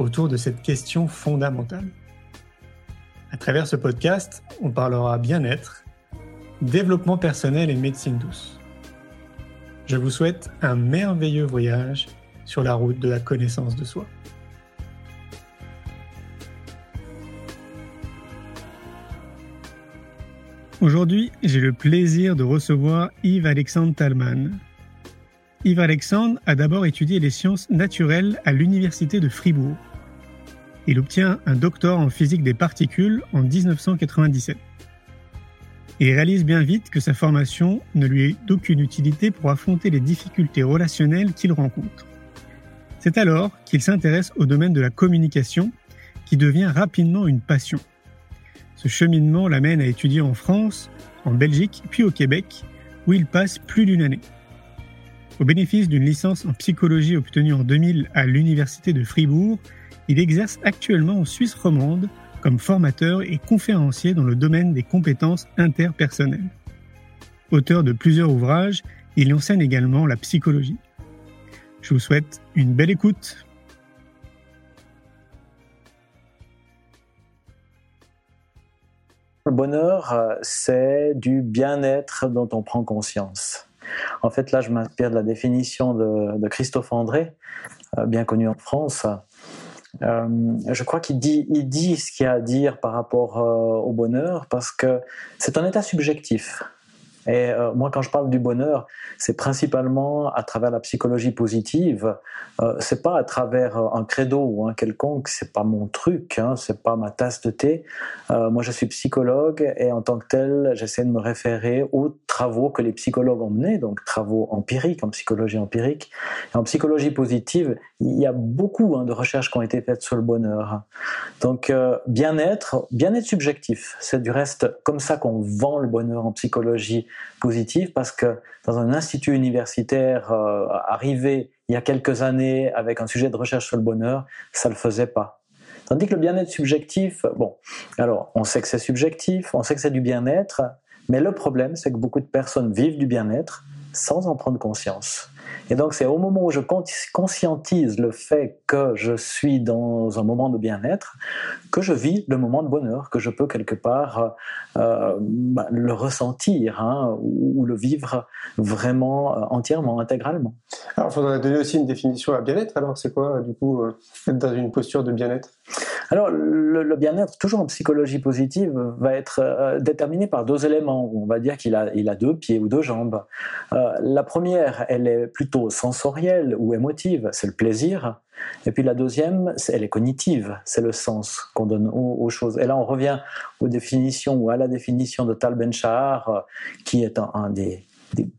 autour de cette question fondamentale. À travers ce podcast, on parlera bien-être, développement personnel et médecine douce. Je vous souhaite un merveilleux voyage sur la route de la connaissance de soi. Aujourd'hui, j'ai le plaisir de recevoir Yves-Alexandre Talman. Yves-Alexandre a d'abord étudié les sciences naturelles à l'Université de Fribourg. Il obtient un doctorat en physique des particules en 1997. Il réalise bien vite que sa formation ne lui est d'aucune utilité pour affronter les difficultés relationnelles qu'il rencontre. C'est alors qu'il s'intéresse au domaine de la communication, qui devient rapidement une passion. Ce cheminement l'amène à étudier en France, en Belgique, puis au Québec, où il passe plus d'une année. Au bénéfice d'une licence en psychologie obtenue en 2000 à l'Université de Fribourg, il exerce actuellement en Suisse romande comme formateur et conférencier dans le domaine des compétences interpersonnelles. Auteur de plusieurs ouvrages, il enseigne également la psychologie. Je vous souhaite une belle écoute. Le bonheur, euh, c'est du bien-être dont on prend conscience. En fait, là, je m'inspire de la définition de, Christophe André, euh, bien connu en France. Euh, je crois qu'il dit, ce qu'il y a à dire par rapport au bonheur parce que c'est un état subjectif. Et euh, moi, quand je parle du bonheur, c'est principalement à travers la psychologie positive. Euh, c'est pas à travers euh, un credo ou un quelconque. C'est pas mon truc. Hein, c'est pas ma tasse de thé. Euh, moi, je suis psychologue et en tant que tel, j'essaie de me référer aux travaux que les psychologues ont menés, donc travaux empiriques en psychologie empirique. En psychologie positive, il y a beaucoup hein, de recherches qui ont été faites sur le bonheur. Donc, bien-être, bien-être subjectif. C'est du reste comme ça qu'on vend le bonheur en psychologie positive parce que dans un institut universitaire euh, arrivé il y a quelques années avec un sujet de recherche sur le bonheur, ça le faisait pas. Tandis que le bien-être subjectif, bon, alors on sait que c'est subjectif, on sait que c'est du bien-être, mais le problème c'est que beaucoup de personnes vivent du bien-être sans en prendre conscience. Et donc c'est au moment où je conscientise le fait que je suis dans un moment de bien-être que je vis le moment de bonheur, que je peux quelque part euh, bah, le ressentir hein, ou, le vivre vraiment euh, entièrement, intégralement. Alors il faudrait donner aussi une définition à bien-être. Alors c'est quoi du coup euh, être dans une posture de bien-être? Alors, le, bien-être, toujours en psychologie positive, va être déterminé par deux éléments. On va dire qu'il a, deux pieds ou deux jambes. la première, elle est plutôt sensorielle ou émotive, c'est le plaisir. Et puis la deuxième, elle est cognitive, c'est le sens qu'on donne aux, choses. Et là, on revient aux définitions ou à la définition de Tal Ben-Shahar, euh, qui est un, des,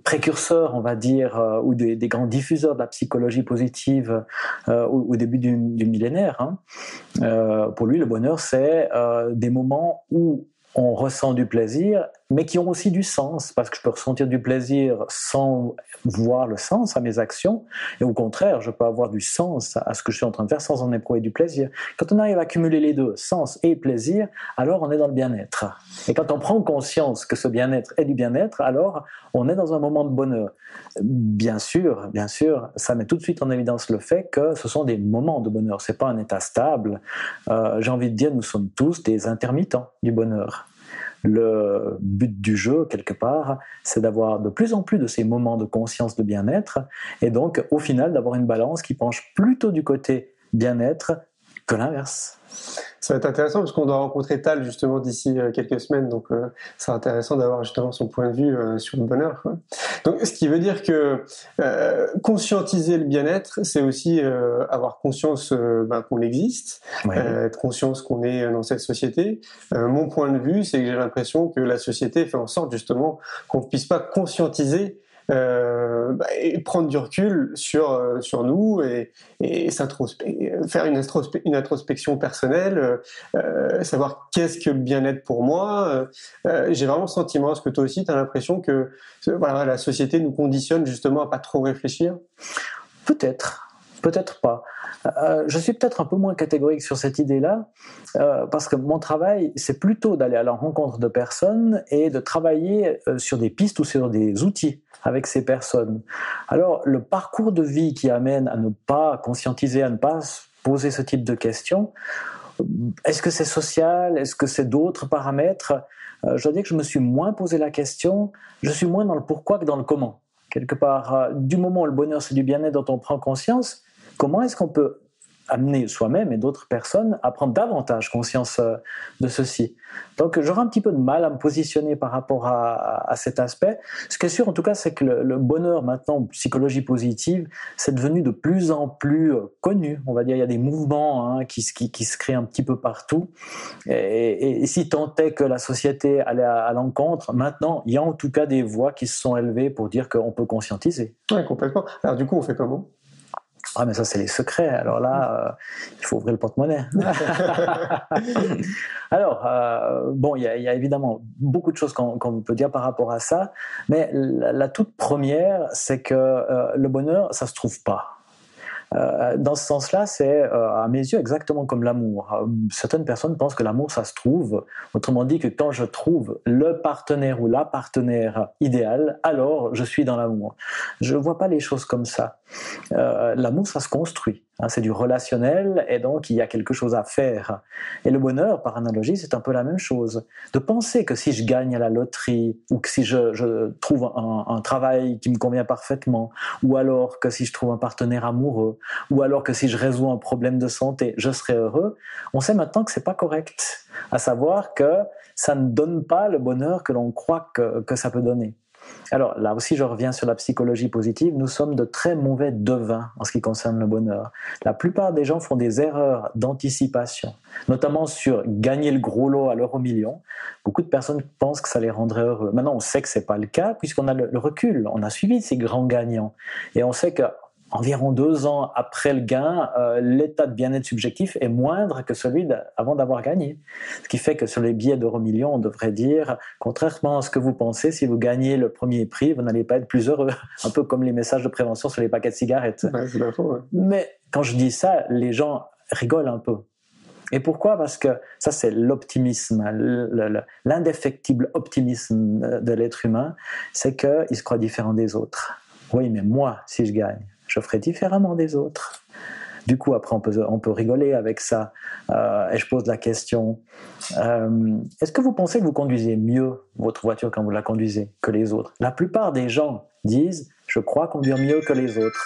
précurseurs, on va dire, euh, ou des, grands diffuseurs de la psychologie positive euh, au, début du, millénaire. Hein. pour lui, le bonheur, c'est des moments où on ressent du plaisir, mais qui ont aussi du sens, parce que je peux ressentir du plaisir sans voir le sens à mes actions, et au contraire, je peux avoir du sens à ce que je suis en train de faire sans en éprouver du plaisir. Quand on arrive à cumuler les deux, sens et plaisir, alors on est dans le bien-être. Et quand on prend conscience que ce bien-être est du bien-être, alors on est dans un moment de bonheur. Bien sûr, bien sûr, ça met tout de suite en évidence le fait que ce sont des moments de bonheur, c'est pas un état stable. Euh, j'ai envie de dire, nous sommes tous des intermittents du bonheur. Le but du jeu, quelque part, c'est d'avoir de plus en plus de ces moments de conscience de bien-être, et donc au final d'avoir une balance qui penche plutôt du côté bien-être que l'inverse. Ça va être intéressant parce qu'on doit rencontrer Tal justement d'ici euh, quelques semaines, donc euh, c'est intéressant d'avoir justement son point de vue euh, sur le bonheur. Donc, ce qui veut dire que conscientiser le bien-être, c'est aussi avoir conscience ben, qu'on existe, être conscience qu'on est dans cette société. mon point de vue, c'est que j'ai l'impression que la société fait en sorte justement qu'on ne puisse pas conscientiser euh, bah, et prendre du recul sur euh, sur nous et, et faire une, une introspection personnelle, euh, savoir qu'est-ce que le bien-être pour moi. J'ai vraiment le sentiment, est-ce que toi aussi tu as l'impression que voilà la société nous conditionne justement à pas trop réfléchir Peut-être, peut-être pas. Euh, je suis peut-être un peu moins catégorique sur cette idée-là, euh, parce que mon travail, c'est plutôt d'aller à la rencontre de personnes et de travailler euh, sur des pistes ou sur des outils avec ces personnes. Alors, le parcours de vie qui amène à ne pas conscientiser, à ne pas poser ce type de questions, est-ce que c'est social? Est-ce que c'est d'autres paramètres? Je dois dire que je me suis moins posé la question, je suis moins dans le pourquoi que dans le comment. Quelque part, du moment où le bonheur c'est du bien-être dont on prend conscience, Comment est-ce qu'on peut amener soi-même et d'autres personnes à prendre davantage conscience euh, de ceci? Donc j'aurais un petit peu de mal à me positionner par rapport à, cet aspect. Ce qui est sûr en tout cas, c'est que le, bonheur maintenant, psychologie positive, c'est devenu de plus en plus euh, connu. On va dire, il y a des mouvements hein, qui, qui, se créent un petit peu partout. Et, si tant est que la société allait à, l'encontre, maintenant, il y a en tout cas des voix qui se sont élevées pour dire qu'on peut conscientiser. Oui, complètement. Alors du coup, on fait comment ah, mais ça, c'est les secrets. Alors là, euh, il faut ouvrir le porte-monnaie. Alors, euh, bon, il y, a évidemment beaucoup de choses qu'on peut dire par rapport à ça, mais la, toute première, c'est que euh, le bonheur, ça se trouve pas. Euh, dans ce sens-là, c'est euh, à mes yeux exactement comme l'amour. Euh, certaines personnes pensent que l'amour, ça se trouve. Autrement dit, que quand je trouve le partenaire ou la partenaire idéal, alors je suis dans l'amour. Je ne vois pas les choses comme ça. L'amour, ça se construit. Hein, c'est du relationnel et donc il y a quelque chose à faire. Et le bonheur, par analogie, c'est un peu la même chose. De penser que si je gagne à la loterie ou que si je, trouve un, travail qui me convient parfaitement ou alors que si je trouve un partenaire amoureux ou alors que si je résous un problème de santé, je serai heureux, on sait maintenant que c'est pas correct. À savoir que ça ne donne pas le bonheur que l'on croit que ça peut donner. Alors là aussi, je reviens sur la psychologie positive. Nous sommes de très mauvais devins en ce qui concerne le bonheur. La plupart des gens font des erreurs d'anticipation, notamment sur gagner le gros lot à l'euro million. Beaucoup de personnes pensent que ça les rendrait heureux. Maintenant, on sait que c'est pas le cas puisqu'on a le recul. On a suivi ces grands gagnants et on sait que environ deux ans après le gain, euh, l'état de bien-être subjectif est moindre que celui avant d'avoir gagné. Ce qui fait que sur les billets d'euro million, on devrait dire, contrairement à ce que vous pensez, si vous gagnez le premier prix, vous n'allez pas être plus heureux. Un peu comme les messages de prévention sur les paquets de cigarettes. Mais quand je dis ça, les gens rigolent un peu. Et pourquoi? Parce que ça, c'est l'optimisme, l'indéfectible optimisme de l'être humain, c'est qu'il se croit différent des autres. Oui, mais moi, si je gagne, je ferai différemment des autres. Du coup, après, on peut, on peut rigoler avec ça. Euh, et je pose la question, euh, est-ce que vous pensez que vous conduisez mieux votre voiture quand vous la conduisez que les autres? La plupart des gens disent, je crois conduire mieux que les autres.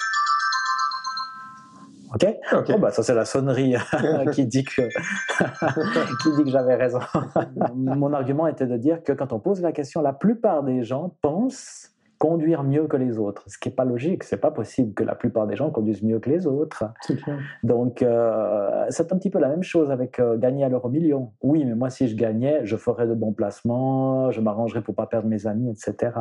Ok, oh, bah, Ça, c'est la sonnerie qui dit que, qui dit que j'avais raison. Mon argument était de dire que quand on pose la question, la plupart des gens pensent conduire mieux que les autres, ce qui n'est pas logique. C'est pas possible que la plupart des gens conduisent mieux que les autres. Donc, euh, c'est un petit peu la même chose avec euh, gagner à l'euro million. Oui, mais moi, si je gagnais, je ferais de bons placements, je m'arrangerais pour pas perdre mes amis, etc.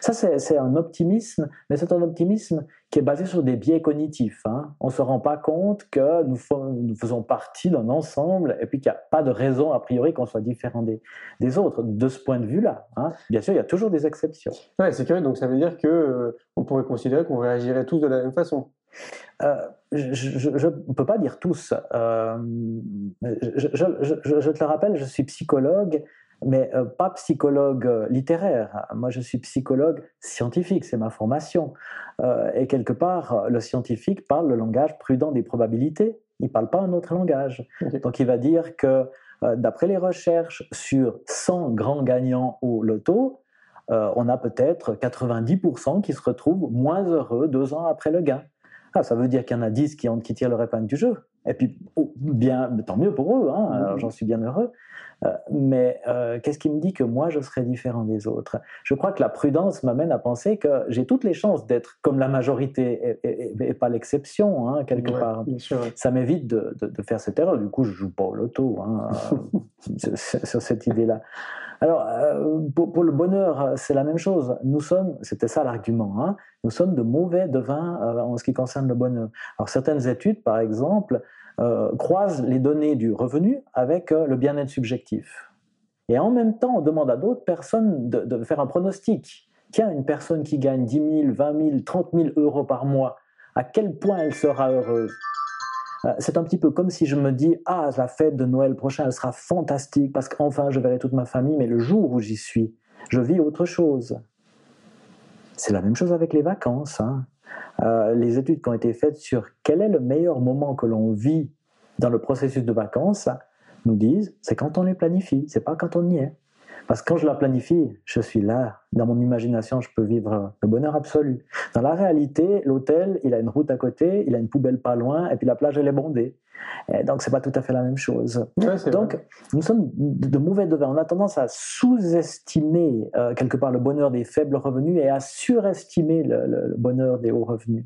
Ça, c'est un optimisme, mais c'est un optimisme qui est basé sur des biais cognitifs. Hein. On ne se rend pas compte que nous, faisons partie d'un ensemble et puis qu'il n'y a pas de raison a priori qu'on soit différent des, des, autres. De ce point de vue-là, hein. bien sûr, il y a toujours des exceptions. Ouais, c'est curieux. Donc ça veut dire que euh, on pourrait considérer qu'on réagirait tous de la même façon. Euh, je ne peux pas dire tous. Euh, je, je, te le rappelle, je suis psychologue mais euh, pas psychologue euh, littéraire. Moi, je suis psychologue scientifique, c'est ma formation. Euh, et quelque part, le scientifique parle le langage prudent des probabilités. Il ne parle pas un autre langage. Donc, il va dire que d'après les recherches sur 100 grands gagnants au loto, on a peut-être 90% qui se retrouvent moins heureux deux ans après le gain. Ah, ça veut dire qu'il y en a 10 qui, ont, qui tirent leur épingle du jeu. Et puis, oh, bien, tant mieux pour eux, hein, j'en suis bien heureux. Euh, mais euh, qu'est-ce qui me dit que moi, je serais différent des autres? Je crois que la prudence m'amène à penser que j'ai toutes les chances d'être comme la majorité et, pas l'exception, hein, quelque part. Ça m'évite de, de, faire cette erreur. Du coup, je joue pas au loto hein, sur, cette idée-là. Alors, euh, pour, le bonheur, c'est la même chose. Nous sommes, c'était ça l'argument, hein, nous sommes de mauvais devins en ce qui concerne le bonheur. Alors, certaines études, par exemple, euh, croisent les données du revenu avec euh, le bien-être subjectif. Et en même temps, on demande à d'autres personnes de, faire un pronostic. Tiens, une personne qui gagne 10 000, 20 000, 30 000 euros par mois, à quel point elle sera heureuse? euh, c'est un petit peu comme si je me dis ah la fête de Noël prochain elle sera fantastique parce qu'enfin je verrai toute ma famille mais le jour où j'y suis je vis autre chose c'est la même chose avec les vacances hein. Euh, les études qui ont été faites sur quel est le meilleur moment que l'on vit dans le processus de vacances nous disent c'est quand on les planifie, c'est pas quand on y est. Parce que quand je la planifie, je suis là. Dans mon imagination, je peux vivre le bonheur absolu. Dans la réalité, l'hôtel, il a une route à côté, il a une poubelle pas loin, et puis la plage, elle est bondée. Et donc, c'est pas tout à fait la même chose. donc, nous sommes de mauvais devins. On a tendance à sous-estimer euh, quelque part le bonheur des faibles revenus et à surestimer le, bonheur des hauts revenus.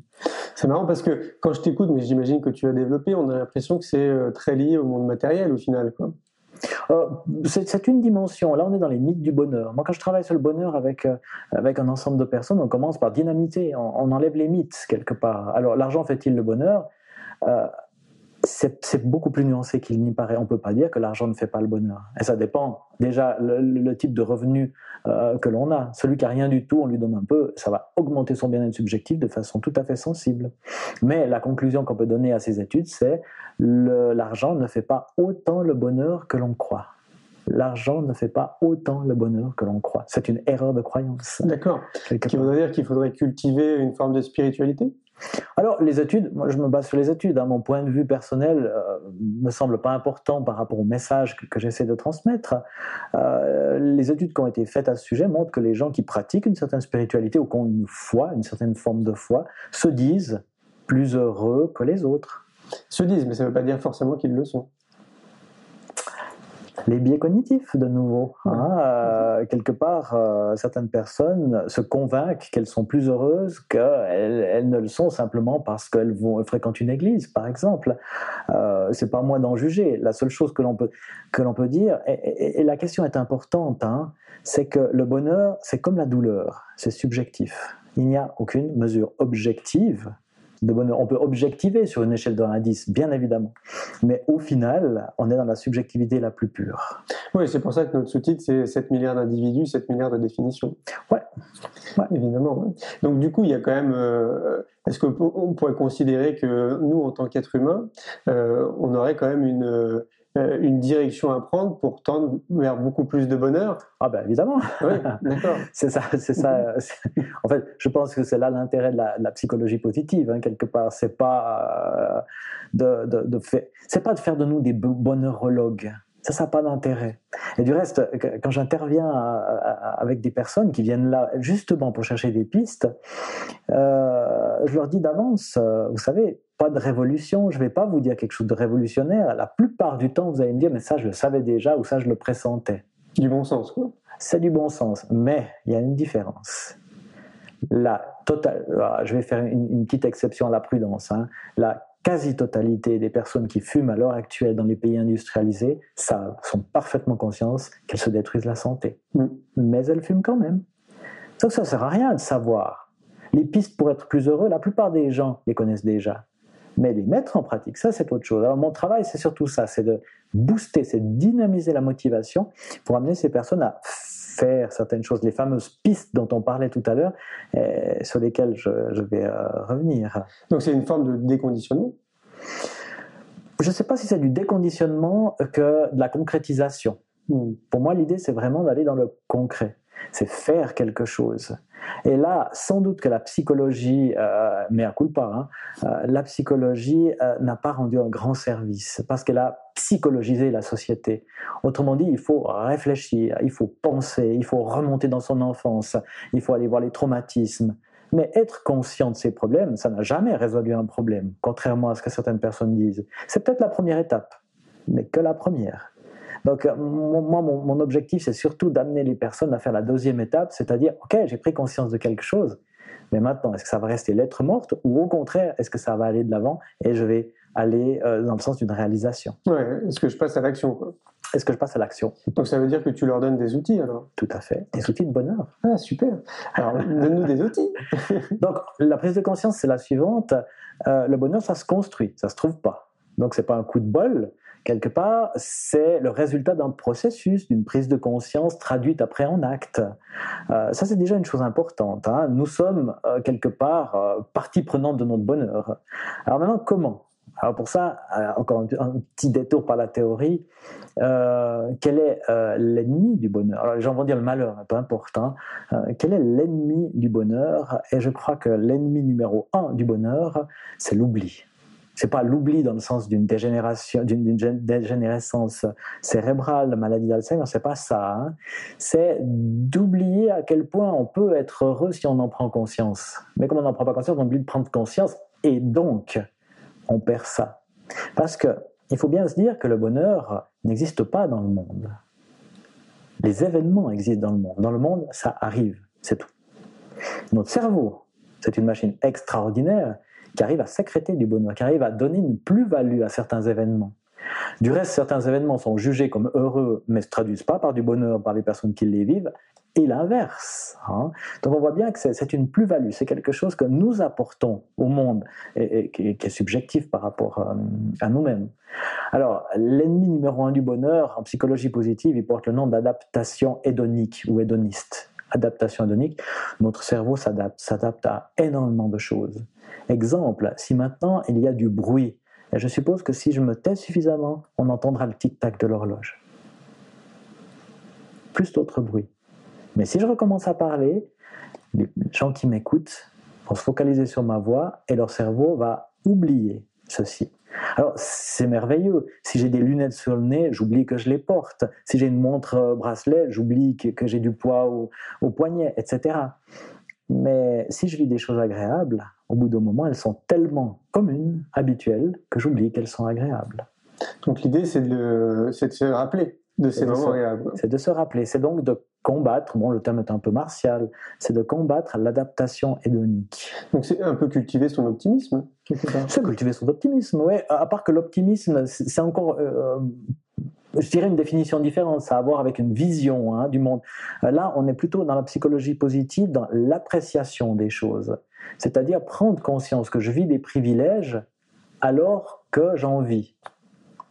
C'est marrant parce que quand je t'écoute, mais j'imagine que tu as développé, on a l'impression que c'est euh, très lié au monde matériel au final. Quoi. Euh, c'est une dimension. Là, on est dans les mythes du bonheur. Moi, quand je travaille sur le bonheur avec, euh, avec un ensemble de personnes, on commence par dynamiter, on, enlève les mythes quelque part. Alors, l'argent fait-il le bonheur? Euh, c'est beaucoup plus nuancé qu'il n'y paraît. On ne peut pas dire que l'argent ne fait pas le bonheur. Et ça dépend déjà le, type de revenu euh, que l'on a. Celui qui a rien du tout, on lui donne un peu, ça va augmenter son bien-être subjectif de façon tout à fait sensible. Mais la conclusion qu'on peut donner à ces études, c'est l'argent ne fait pas autant le bonheur que l'on croit. L'argent ne fait pas autant le bonheur que l'on croit. C'est une erreur de croyance. D'accord. Qui voudrait dire qu'il faudrait cultiver une forme de spiritualité? Alors, les études, moi je me base sur les études. Hein. Mon point de vue personnel euh, me semble pas important par rapport au message que, j'essaie de transmettre. Euh, les études qui ont été faites à ce sujet montrent que les gens qui pratiquent une certaine spiritualité ou qui ont une foi, une certaine forme de foi, se disent plus heureux que les autres. Se disent, mais ça ne veut pas dire forcément qu'ils le sont les biais cognitifs de nouveau. Hein, euh, quelque part, euh, certaines personnes se convainquent qu'elles sont plus heureuses qu'elles elles ne le sont simplement parce qu'elles vont fréquentent une église, par exemple. Euh, c'est pas moi d'en juger. La seule chose que l'on peut que l'on peut dire, et, la question est importante, hein, c'est que le bonheur, c'est comme la douleur, c'est subjectif. Il n'y a aucune mesure objective bonheur. On peut objectiver sur une échelle de 1 à 10, bien évidemment. Mais au final, on est dans la subjectivité la plus pure. Oui, c'est pour ça que notre sous-titre, c'est 7 milliards d'individus, 7 milliards de définitions. Ouais. Évidemment. Donc, du coup, il y a quand même. Euh, est-ce qu'on pourrait considérer que nous, en tant qu'êtres humains, euh, on aurait quand même une une direction à prendre pour tendre vers beaucoup plus de bonheur Ah ben évidemment. Oui, d'accord. c'est ça, c'est ça. En fait, je pense que c'est là l'intérêt de, la, psychologie positive hein, quelque part. C'est pas euh, de, de, de faire, c'est pas de faire de nous des bonheurologues. Ça, ça n'a pas d'intérêt. Et du reste, quand j'interviens avec des personnes qui viennent là justement pour chercher des pistes, euh, je leur dis d'avance, vous savez, pas de révolution, je ne vais pas vous dire quelque chose de révolutionnaire. La plupart du temps, vous allez me dire, mais ça, je le savais déjà ou ça, je le pressentais. Du bon sens, quoi. C'est du bon sens, mais il y a une différence. La totale, ah, je vais faire une, petite exception à la prudence. Hein. La quasi-totalité des personnes qui fument à l'heure actuelle dans les pays industrialisés ça, sont parfaitement conscientes qu'elles se détruisent la santé. Mm. Mais elles fument quand même. Donc ça ne sert à rien de savoir. Les pistes pour être plus heureux, la plupart des gens les connaissent déjà. Mais les mettre en pratique, ça c'est autre chose. Alors mon travail, c'est surtout ça, c'est de booster, c'est de dynamiser la motivation pour amener ces personnes à faire certaines choses, les fameuses pistes dont on parlait tout à l'heure, euh, sur lesquelles je, vais euh, revenir. Donc c'est une forme de déconditionnement? Je ne sais pas si c'est du déconditionnement que de la concrétisation. Hmm. Pour moi, l'idée, c'est vraiment d'aller dans le concret c'est faire quelque chose. Et là, sans doute que la psychologie, euh, mais à coup pas, hein, euh, la psychologie euh, n'a pas rendu un grand service parce qu'elle a psychologisé la société. Autrement dit, il faut réfléchir, il faut penser, il faut remonter dans son enfance, il faut aller voir les traumatismes. Mais être conscient de ces problèmes, ça n'a jamais résolu un problème, contrairement à ce que certaines personnes disent. C'est peut-être la première étape, mais que la première. Donc, euh, moi, mon, mon objectif, c'est surtout d'amener les personnes à faire la deuxième étape, c'est-à-dire, OK, j'ai pris conscience de quelque chose, mais maintenant, est-ce que ça va rester lettre morte ou au contraire, est-ce que ça va aller de l'avant et je vais aller euh, dans le sens d'une réalisation? Ouais, est-ce que je passe à l'action Est-ce que je passe à l'action? Donc ça veut dire que tu leur donnes des outils alors? Tout à fait. Des outils de bonheur. Ah, super. Alors, donne-nous des outils. Donc, la prise de conscience, c'est la suivante. Euh, le bonheur, ça se construit, ça se trouve pas. Donc, c'est pas un coup de bol. Quelque part, c'est le résultat d'un processus, d'une prise de conscience traduite après en acte. Euh, ça, c'est déjà une chose importante. hein. Nous sommes euh, quelque part euh, partie prenante de notre bonheur. Alors maintenant, comment? Alors pour ça, encore un, petit détour par la théorie, quel est l'ennemi du bonheur? Alors les gens vont dire le malheur, peu importe. hein. Quel est l'ennemi du bonheur? Et je crois que l'ennemi numéro un du bonheur, c'est l'oubli. C'est pas l'oubli dans le sens d'une dégénérescence cérébrale, la maladie d'Alzheimer, c'est pas ça. hein. C'est d'oublier à quel point on peut être heureux si on en prend conscience. Mais comme on n'en prend pas conscience, on oublie de prendre conscience et donc on perd ça. Parce que il faut bien se dire que le bonheur n'existe pas dans le monde. Les événements existent dans le monde. Dans le monde, ça arrive, c'est tout. Notre cerveau, c'est une machine extraordinaire qui arrive à sécréter du bonheur, qui arrive à donner une plus-value à certains événements. Du reste, certains événements sont jugés comme heureux, mais ne se traduisent pas par du bonheur par les personnes qui les vivent, et l'inverse. hein. Donc on voit bien que c'est une plus-value, c'est quelque chose que nous apportons au monde et, et qui, est, qui est subjectif par rapport euh, à nous-mêmes. Alors, l'ennemi numéro un du bonheur, en psychologie positive, il porte le nom d'adaptation hédonique ou hédoniste. Adaptation hédonique, notre cerveau s'adapte, s'adapte à énormément de choses. Exemple, si maintenant il y a du bruit, et je suppose que si je me tais suffisamment, on entendra le tic-tac de l'horloge. Plus d'autres bruits. Mais si je recommence à parler, les gens qui m'écoutent vont se focaliser sur ma voix et leur cerveau va oublier ceci. Alors, c'est merveilleux. Si j'ai des lunettes sur le nez, j'oublie que je les porte. Si j'ai une montre euh, bracelet, j'oublie que, j'ai du poids au, poignet, etc. Mais si je vis des choses agréables, au bout d'un moment, elles sont tellement communes, habituelles, que j'oublie qu'elles sont agréables. Donc l'idée, c'est de, c'est de se rappeler de ces C'est de moments se- agréables. C'est de se rappeler. C'est donc de combattre, bon, le terme est un peu martial, c'est de combattre l'adaptation hédonique. Donc c'est un peu cultiver son optimisme, quelque part. C'est cultiver son optimisme, oui. À part que l'optimisme, c'est encore, euh, je dirais, une définition différente. Ça a à voir avec une vision hein, du monde. Euh, Là, on est plutôt dans la psychologie positive, dans l'appréciation des choses. C'est-à-dire prendre conscience que je vis des privilèges alors que j'en vis.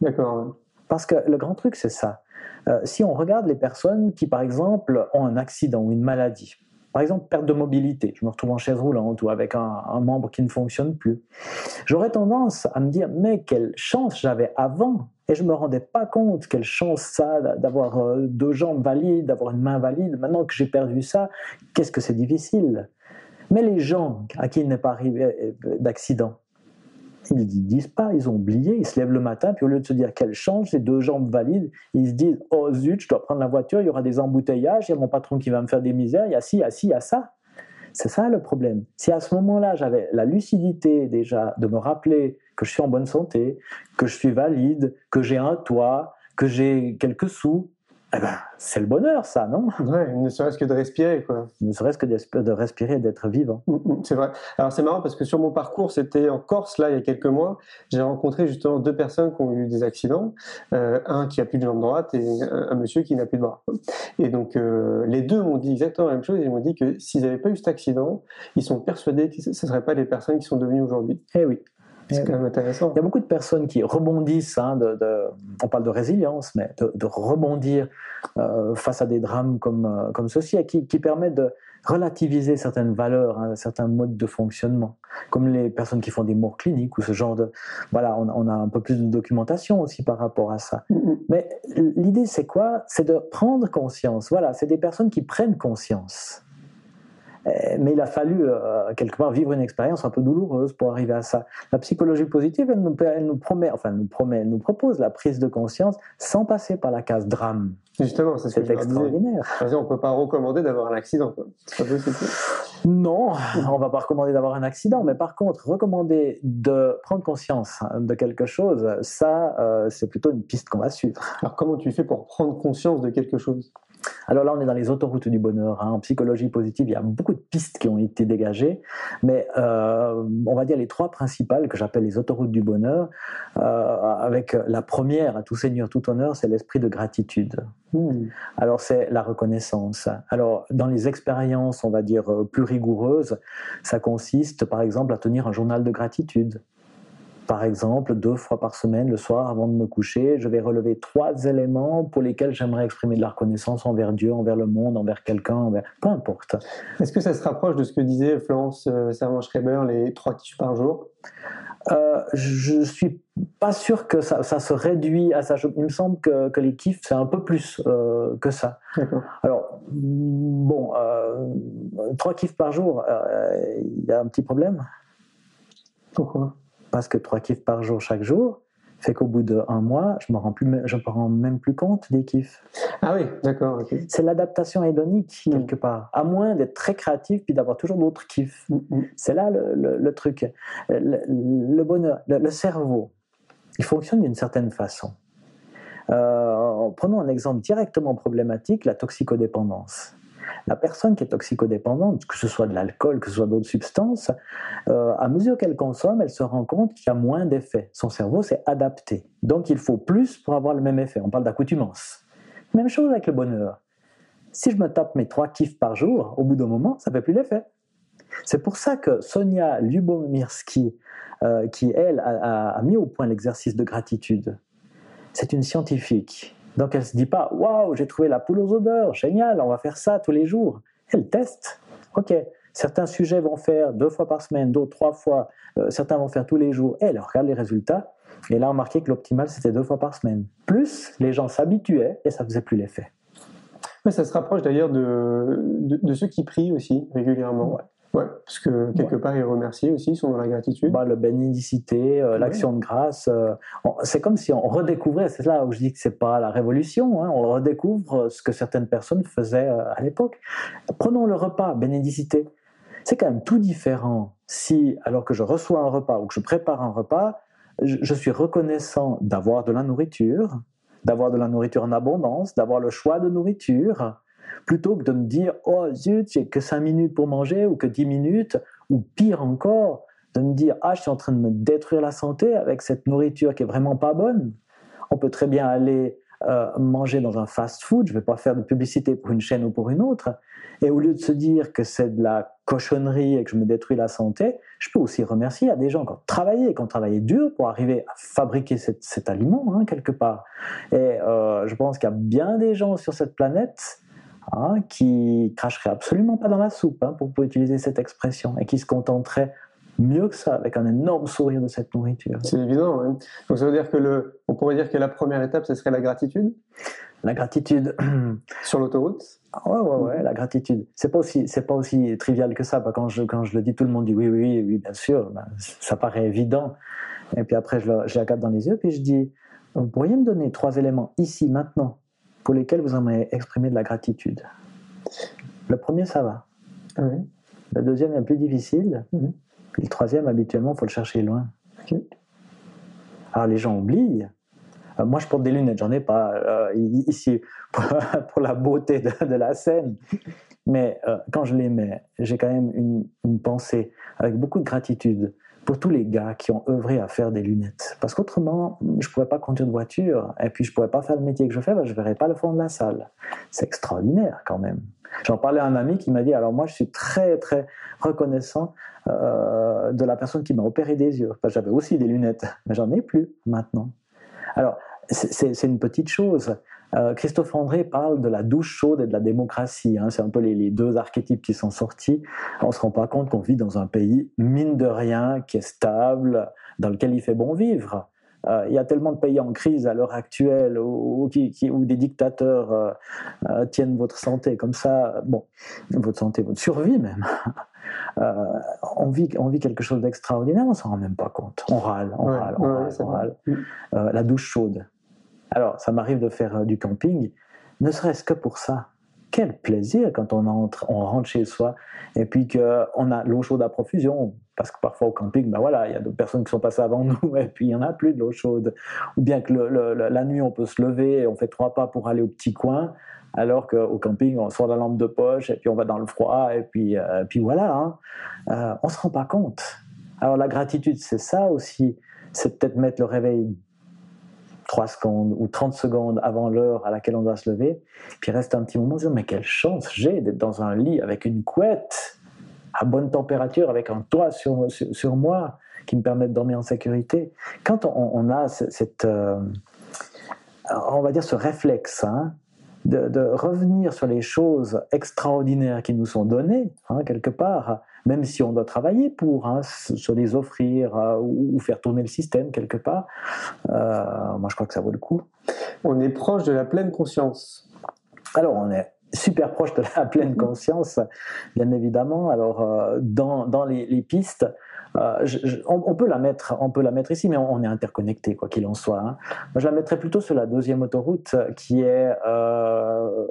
D'accord. Parce que le grand truc, c'est ça. Euh, si on regarde les personnes qui, par exemple, ont un accident ou une maladie, par exemple, perte de mobilité, je me retrouve en chaise roulante ou avec un, membre qui ne fonctionne plus, j'aurais tendance à me dire, mais quelle chance j'avais avant et je me rendais pas compte quelle chance ça d'avoir euh, deux jambes valides, d'avoir une main valide. Maintenant que j'ai perdu ça, qu'est-ce que c'est difficile? Mais les gens à qui il n'est pas arrivé euh, d'accident, ils ne disent pas, ils ont oublié, ils se lèvent le matin, puis au lieu de se dire quelle chance, j'ai deux jambes valides, ils se disent oh zut, je dois prendre la voiture, il y aura des embouteillages, il y a mon patron qui va me faire des misères, il y a ci, il y a ci, il y a ça. C'est ça le problème. Si à ce moment-là, j'avais la lucidité déjà de me rappeler que je suis en bonne santé, que je suis valide, que j'ai un toit, que j'ai quelques sous, eh ben, c'est le bonheur, ça, non? Ouais, ne serait-ce que de respirer, quoi. Ne serait-ce que de respirer et d'être vivant. Mm, mm, C'est vrai. Alors c'est marrant parce que sur mon parcours, c'était en Corse là il y a quelques mois. J'ai rencontré justement deux personnes qui ont eu des accidents, Euh, un qui a plus de jambe droite et un, un monsieur qui n'a plus de bras. Et donc euh, les deux m'ont dit exactement la même chose. Ils m'ont dit que s'ils n'avaient pas eu cet accident, ils sont persuadés que ce ne seraient pas les personnes qui sont devenues aujourd'hui. Eh oui. C'est quand même intéressant. Il y a beaucoup de personnes qui rebondissent, hein, de, de- on parle de résilience, mais de, de rebondir euh, face à des drames comme, euh, comme ceci, et qui, qui permettent de relativiser certaines valeurs, hein, certains modes de fonctionnement, comme les personnes qui font des morts cliniques ou ce genre de... Voilà, on, on a un peu plus de documentation aussi par rapport à ça. Mm, mm. Mais l'idée, c'est quoi? C'est de prendre conscience. Voilà, c'est des personnes qui prennent conscience. Euh, Mais il a fallu euh, quelque part vivre une expérience un peu douloureuse pour arriver à ça. La psychologie positive, elle nous, elle nous promet, enfin, elle nous promet, elle nous propose la prise de conscience sans passer par la case drame. Justement, c'est ce que disais. extraordinaire. Exemple, on peut pas recommander d'avoir un accident. C'est pas possible. Non, on va pas recommander d'avoir un accident, mais par contre, recommander de prendre conscience de quelque chose, ça, euh, c'est plutôt une piste qu'on va suivre. Alors comment tu fais pour prendre conscience de quelque chose? Alors là, on est dans les autoroutes du bonheur. Hein. En psychologie positive, il y a beaucoup de pistes qui ont été dégagées, mais euh, on va dire les trois principales que j'appelle les autoroutes du bonheur. Euh, avec la première, à tout seigneur, tout honneur, c'est l'esprit de gratitude. Hmm. Alors c'est la reconnaissance. Alors dans les expériences, on va dire plus rigoureuses, ça consiste par exemple à tenir un journal de gratitude. Par exemple, deux fois par semaine, le soir, avant de me coucher, je vais relever trois éléments pour lesquels j'aimerais exprimer de la reconnaissance envers Dieu, envers le monde, envers quelqu'un, envers... peu importe. Est-ce que ça se rapproche de ce que disait Florence euh, Servan-Schreiber, les trois kiffs par jour? Euh, je suis pas sûr que ça, ça, se réduit à ça. Il me semble que, que les kiffs, c'est un peu plus euh, que ça. Alors, bon, euh, trois kiffs par jour, il y a un petit problème? Pourquoi? Parce que trois kiffs par jour chaque jour fait qu'au bout d'un mois, je me rends plus, je me rends même plus compte des kiffs. Ah oui, d'accord. C'est l'adaptation hédonique mm. quelque part. À moins d'être très créatif puis d'avoir toujours d'autres kiffs. Mm, mm. C'est là le, truc. Le, bonheur, le, cerveau, il fonctionne d'une certaine façon. Euh, prenons un exemple directement problématique, la toxicodépendance. La personne qui est toxicodépendante, que ce soit de l'alcool, que ce soit d'autres substances, euh, à mesure qu'elle consomme, elle se rend compte qu'il y a moins d'effets. Son cerveau s'est adapté. Donc il faut plus pour avoir le même effet. On parle d'accoutumance. Même chose avec le bonheur. Si je me tape mes trois kiffs par jour, au bout d'un moment, ça ne fait plus l'effet. C'est pour ça que Sonia Lubomirski, euh, qui elle a mis au point l'exercice de gratitude, c'est une scientifique donc elle se dit pas waouh, j'ai trouvé la poule aux odeurs, génial, on va faire ça tous les jours. Elle teste. Ok, certains sujets vont faire deux fois par semaine, d'autres trois fois, euh, certains vont faire tous les jours. elle regarde les résultats. Et là, on remarquait que l'optimal, c'était deux fois par semaine. Plus, les gens s'habituaient et ça faisait plus l'effet. ça se rapproche d'ailleurs de, de, ceux qui prient aussi régulièrement. Ouais, parce que quelque part, ils remercient aussi, ils sont dans la gratitude. Bah, la bénédicité, euh, l'action de grâce, euh, c'est comme si on redécouvrait, c'est là où je dis que c'est pas la révolution, hein, on redécouvre ce que certaines personnes faisaient euh, à l'époque. Prenons le repas, bénédicité. C'est quand même tout différent si, alors que je reçois un repas ou que je prépare un repas, je suis reconnaissant d'avoir de la nourriture, d'avoir de la nourriture en abondance, d'avoir le choix de nourriture, plutôt que de me dire oh zut, j'ai que 5 minutes pour manger ou que 10 minutes, ou pire encore, de me dire ah, je suis en train de me détruire la santé avec cette nourriture qui est vraiment pas bonne. On peut très bien aller euh, manger dans un fast-food, je ne vais pas faire de publicité pour une chaîne ou pour une autre, et au lieu de se dire que c'est de la cochonnerie et que je me détruis la santé, je peux aussi remercier à des gens qui ont travaillé, qui ont travaillé dur pour arriver à fabriquer cet, aliment, hein, quelque part. Et euh, je pense qu'il y a bien des gens sur cette planète Hein, qui cracherait absolument pas dans la soupe, hein, pour, utiliser cette expression, et qui se contenterait mieux que ça, avec un énorme sourire de cette nourriture. C'est évident. Donc ça veut dire que le, on pourrait dire que la première étape, ce serait la gratitude? La gratitude sur l'autoroute? Ah ouais, ouais, ouais, la gratitude. C'est pas aussi, c'est pas aussi trivial que ça. Quand je, quand je le dis, tout le monde dit oui, oui, oui, bien sûr. Ben, ça paraît évident. Et puis après, je, je la garde dans les yeux, puis je dis, vous pourriez me donner trois éléments ici, maintenant, pour lesquels vous aimeriez exprimer de la gratitude. Le premier, ça va. Le deuxième est plus difficile. Mhm. Le troisième, habituellement, il faut le chercher loin. Alors les gens oublient. Euh, moi, je porte des lunettes, j'en ai pas euh, ici pour, la beauté de, la scène. Mais euh, quand je les mets, j'ai quand même une, une, pensée avec beaucoup de gratitude pour tous les gars qui ont œuvré à faire des lunettes. Parce qu'autrement, je ne pourrais pas conduire de voiture, et puis je ne pourrais pas faire le métier que je fais, je ne verrais pas le fond de la salle. C'est extraordinaire quand même. J'en parlais à un ami qui m'a dit, alors moi je suis très très reconnaissant euh, de la personne qui m'a opéré des yeux. J'avais aussi des lunettes, mais j'en ai plus maintenant. Alors, c'est une petite chose. Euh, Christophe André parle de la douche chaude et de la démocratie. Hein. C'est un peu les, deux archétypes qui sont sortis. On se rend pas compte qu'on vit dans un pays, mine de rien, qui est stable, dans lequel il fait bon vivre. Euh, il y a tellement de pays en crise à l'heure actuelle où, des dictateurs euh, tiennent votre santé comme ça, bon, votre santé, votre survie même. on, vit, on vit quelque chose d'extraordinaire, on s'en rend même pas compte. On râle, on râle, on râle. On râle. la douche chaude. Alors, ça m'arrive de faire euh, du camping, ne serait-ce que pour ça. quel plaisir quand on, entre, rentre chez soi et puis qu'on a l'eau chaude à profusion. Parce que parfois au camping, ben voilà, il y a d'autres personnes qui sont passées avant nous et puis il n'y en a plus de l'eau chaude. Ou bien que la nuit, on peut se lever et on fait trois pas pour aller au petit coin alors qu'au camping, on sort la lampe de poche et puis on va dans le froid et puis, euh, puis voilà. Hein. Euh, on ne se rend pas compte. Alors la gratitude, c'est ça aussi. C'est peut-être mettre le réveil 3 secondes ou 30 secondes avant l'heure à laquelle on doit se lever, puis reste un petit moment dire mais quelle chance j'ai d'être dans un lit avec une couette à bonne température, avec un toit sur, sur, moi qui me permet de dormir en sécurité. Quand on, a cette, euh, on va dire ce réflexe, hein, de, revenir sur les choses extraordinaires qui nous sont données, hein, quelque part, même si on doit travailler pour hein, se les offrir euh, ou, faire tourner le système quelque part. Euh, moi, je crois que ça vaut le coup. On est proche de la pleine conscience. Alors, on est super proche de la pleine conscience, bien évidemment. Alors, euh, dans, dans les, les pistes, euh, on, peut la mettre, on peut la mettre ici, mais on, est interconnecté, quoi qu'il en soit. Hein. Je la mettrais plutôt sur la deuxième autoroute, qui est euh,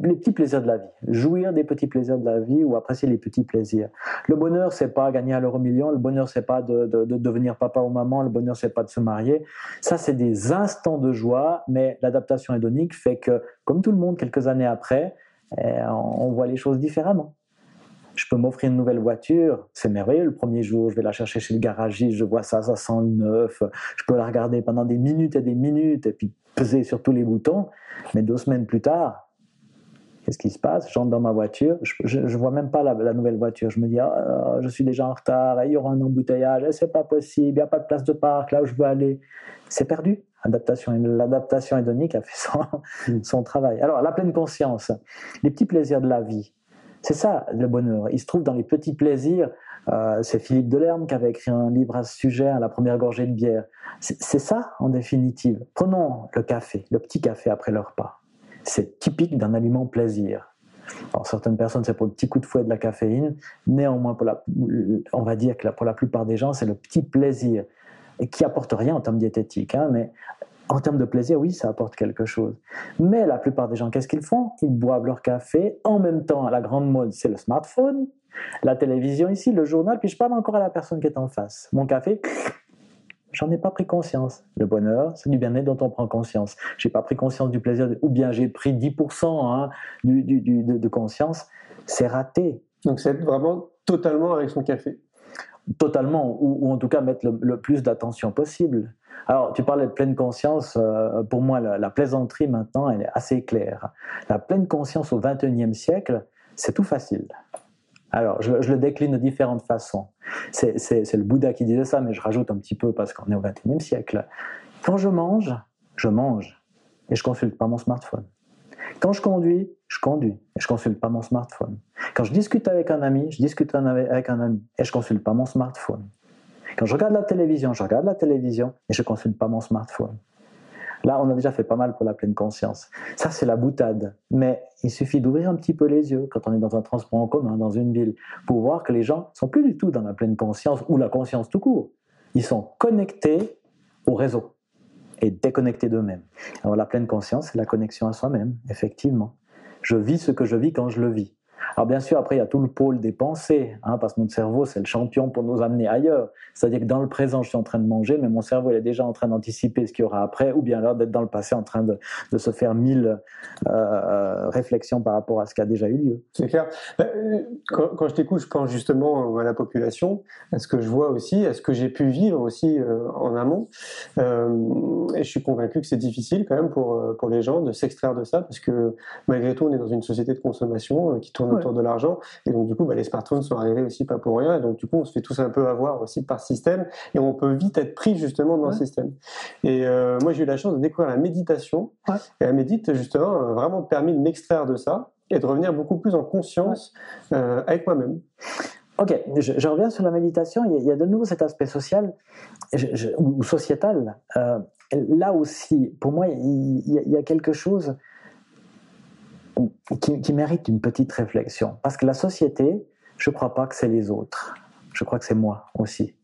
les petits plaisirs de la vie. Jouir des petits plaisirs de la vie ou apprécier les petits plaisirs. Le bonheur, c'est pas gagner à l'euro million. Le bonheur, c'est pas de, devenir papa ou maman. Le bonheur, c'est pas de se marier. Ça, c'est des instants de joie, mais l'adaptation hédonique fait que, comme tout le monde, quelques années après, eh, on voit les choses différemment je peux m'offrir une nouvelle voiture, c'est merveilleux. Le premier jour, je vais la chercher chez le garagiste, je vois ça, ça sent le neuf. Je peux la regarder pendant des minutes et des minutes et puis peser sur tous les boutons. Mais deux semaines plus tard, qu'est-ce qui se passe? J'entre dans ma voiture, je, ne vois même pas la, nouvelle voiture. Je me dis, ah, je suis déjà en retard, il y aura un embouteillage, c'est pas possible, il n'y a pas de place de parc là où je veux aller. C'est perdu. L'adaptation hédonique a fait son, mm. son travail. Alors, la pleine conscience, les petits plaisirs de la vie. C'est ça le bonheur. Il se trouve dans les petits plaisirs. Euh, c'est Philippe Delerme qui avait écrit un livre à ce sujet, à la première gorgée de bière. C'est ça, en définitive. Prenons le café, le petit café après le repas. C'est typique d'un aliment plaisir. Alors, certaines personnes, c'est pour le petit coup de fouet de la caféine. Néanmoins, on va dire que pour la plupart des gens, c'est le petit plaisir et qui apporte rien en termes diététiques, hein, mais en termes de plaisir, oui, ça apporte quelque chose. Mais la plupart des gens, qu'est-ce qu'ils font? Ils boivent leur café. En même temps, la grande mode, c'est le smartphone, la télévision ici, le journal, puis je parle encore à la personne qui est en face. Mon café, j'en ai pas pris conscience. Le bonheur, c'est du bien-être dont on prend conscience. J'ai pas pris conscience du plaisir, ou bien j'ai pris 10% hein, du, de, conscience. C'est raté. Donc c'est vraiment totalement avec son café. Totalement, ou, en tout cas mettre le plus d'attention possible. Alors, tu parlais de pleine conscience. Euh, pour moi, la, plaisanterie maintenant, elle est assez claire. La pleine conscience au XXIe siècle, c'est tout facile. Alors, je, le décline de différentes façons. C'est le Bouddha qui disait ça, mais je rajoute un petit peu parce qu'on est au XXIe siècle. Quand je mange, je mange et je consulte pas mon smartphone. Quand je conduis, je conduis et je consulte pas mon smartphone. Quand je discute avec un ami, je discute avec un ami et je consulte pas mon smartphone. Quand je regarde la télévision, je regarde la télévision et je consulte pas mon smartphone. Là, on a déjà fait pas mal pour la pleine conscience. Ça, c'est la boutade. Mais il suffit d'ouvrir un petit peu les yeux quand on est dans un transport en commun, dans une ville, pour voir que les gens sont plus du tout dans la pleine conscience ou la conscience tout court. Ils sont connectés au réseau et déconnectés d'eux-mêmes. Alors la pleine conscience, c'est la connexion à soi-même, effectivement. Je vis ce que je vis quand je le vis. Alors bien sûr, après, il y a tout le pôle des pensées, hein, parce que notre cerveau, c'est le champion pour nous amener ailleurs. C'est-à-dire que dans le présent, je suis en train de manger, mais mon cerveau, il est déjà en train d'anticiper ce qu'il y aura après, ou bien alors d'être dans le passé en train de, de se faire mille euh, euh réflexions par rapport à ce qui a déjà eu lieu. C'est clair. Bah, euh, quand, je t'écoute, je pense justement à la population, à ce que je vois aussi, à ce que j'ai pu vivre aussi en amont. et je suis convaincu que c'est difficile quand même pour, pour les gens de s'extraire de ça, parce que malgré tout, on est dans une société de consommation qui tourne autour de l'argent. Et donc, du coup, bah, les smartphones sont arrivés aussi pas pour rien. Et donc, du coup, on se fait tous un peu avoir aussi par système. Et on peut vite être pris justement dans le système. Et euh, moi, j'ai eu la chance de découvrir la méditation. Et la médite, justement, a vraiment permis de m'extraire de ça et de revenir beaucoup plus en conscience euh, avec moi-même. Ok, je, reviens sur la méditation. Il y, a, de nouveau cet aspect social ou sociétal. Euh, là aussi, pour moi, il y, a quelque chose qui, mérite une petite réflexion. Parce que la société, je ne crois pas que c'est les autres. Je crois que c'est moi aussi.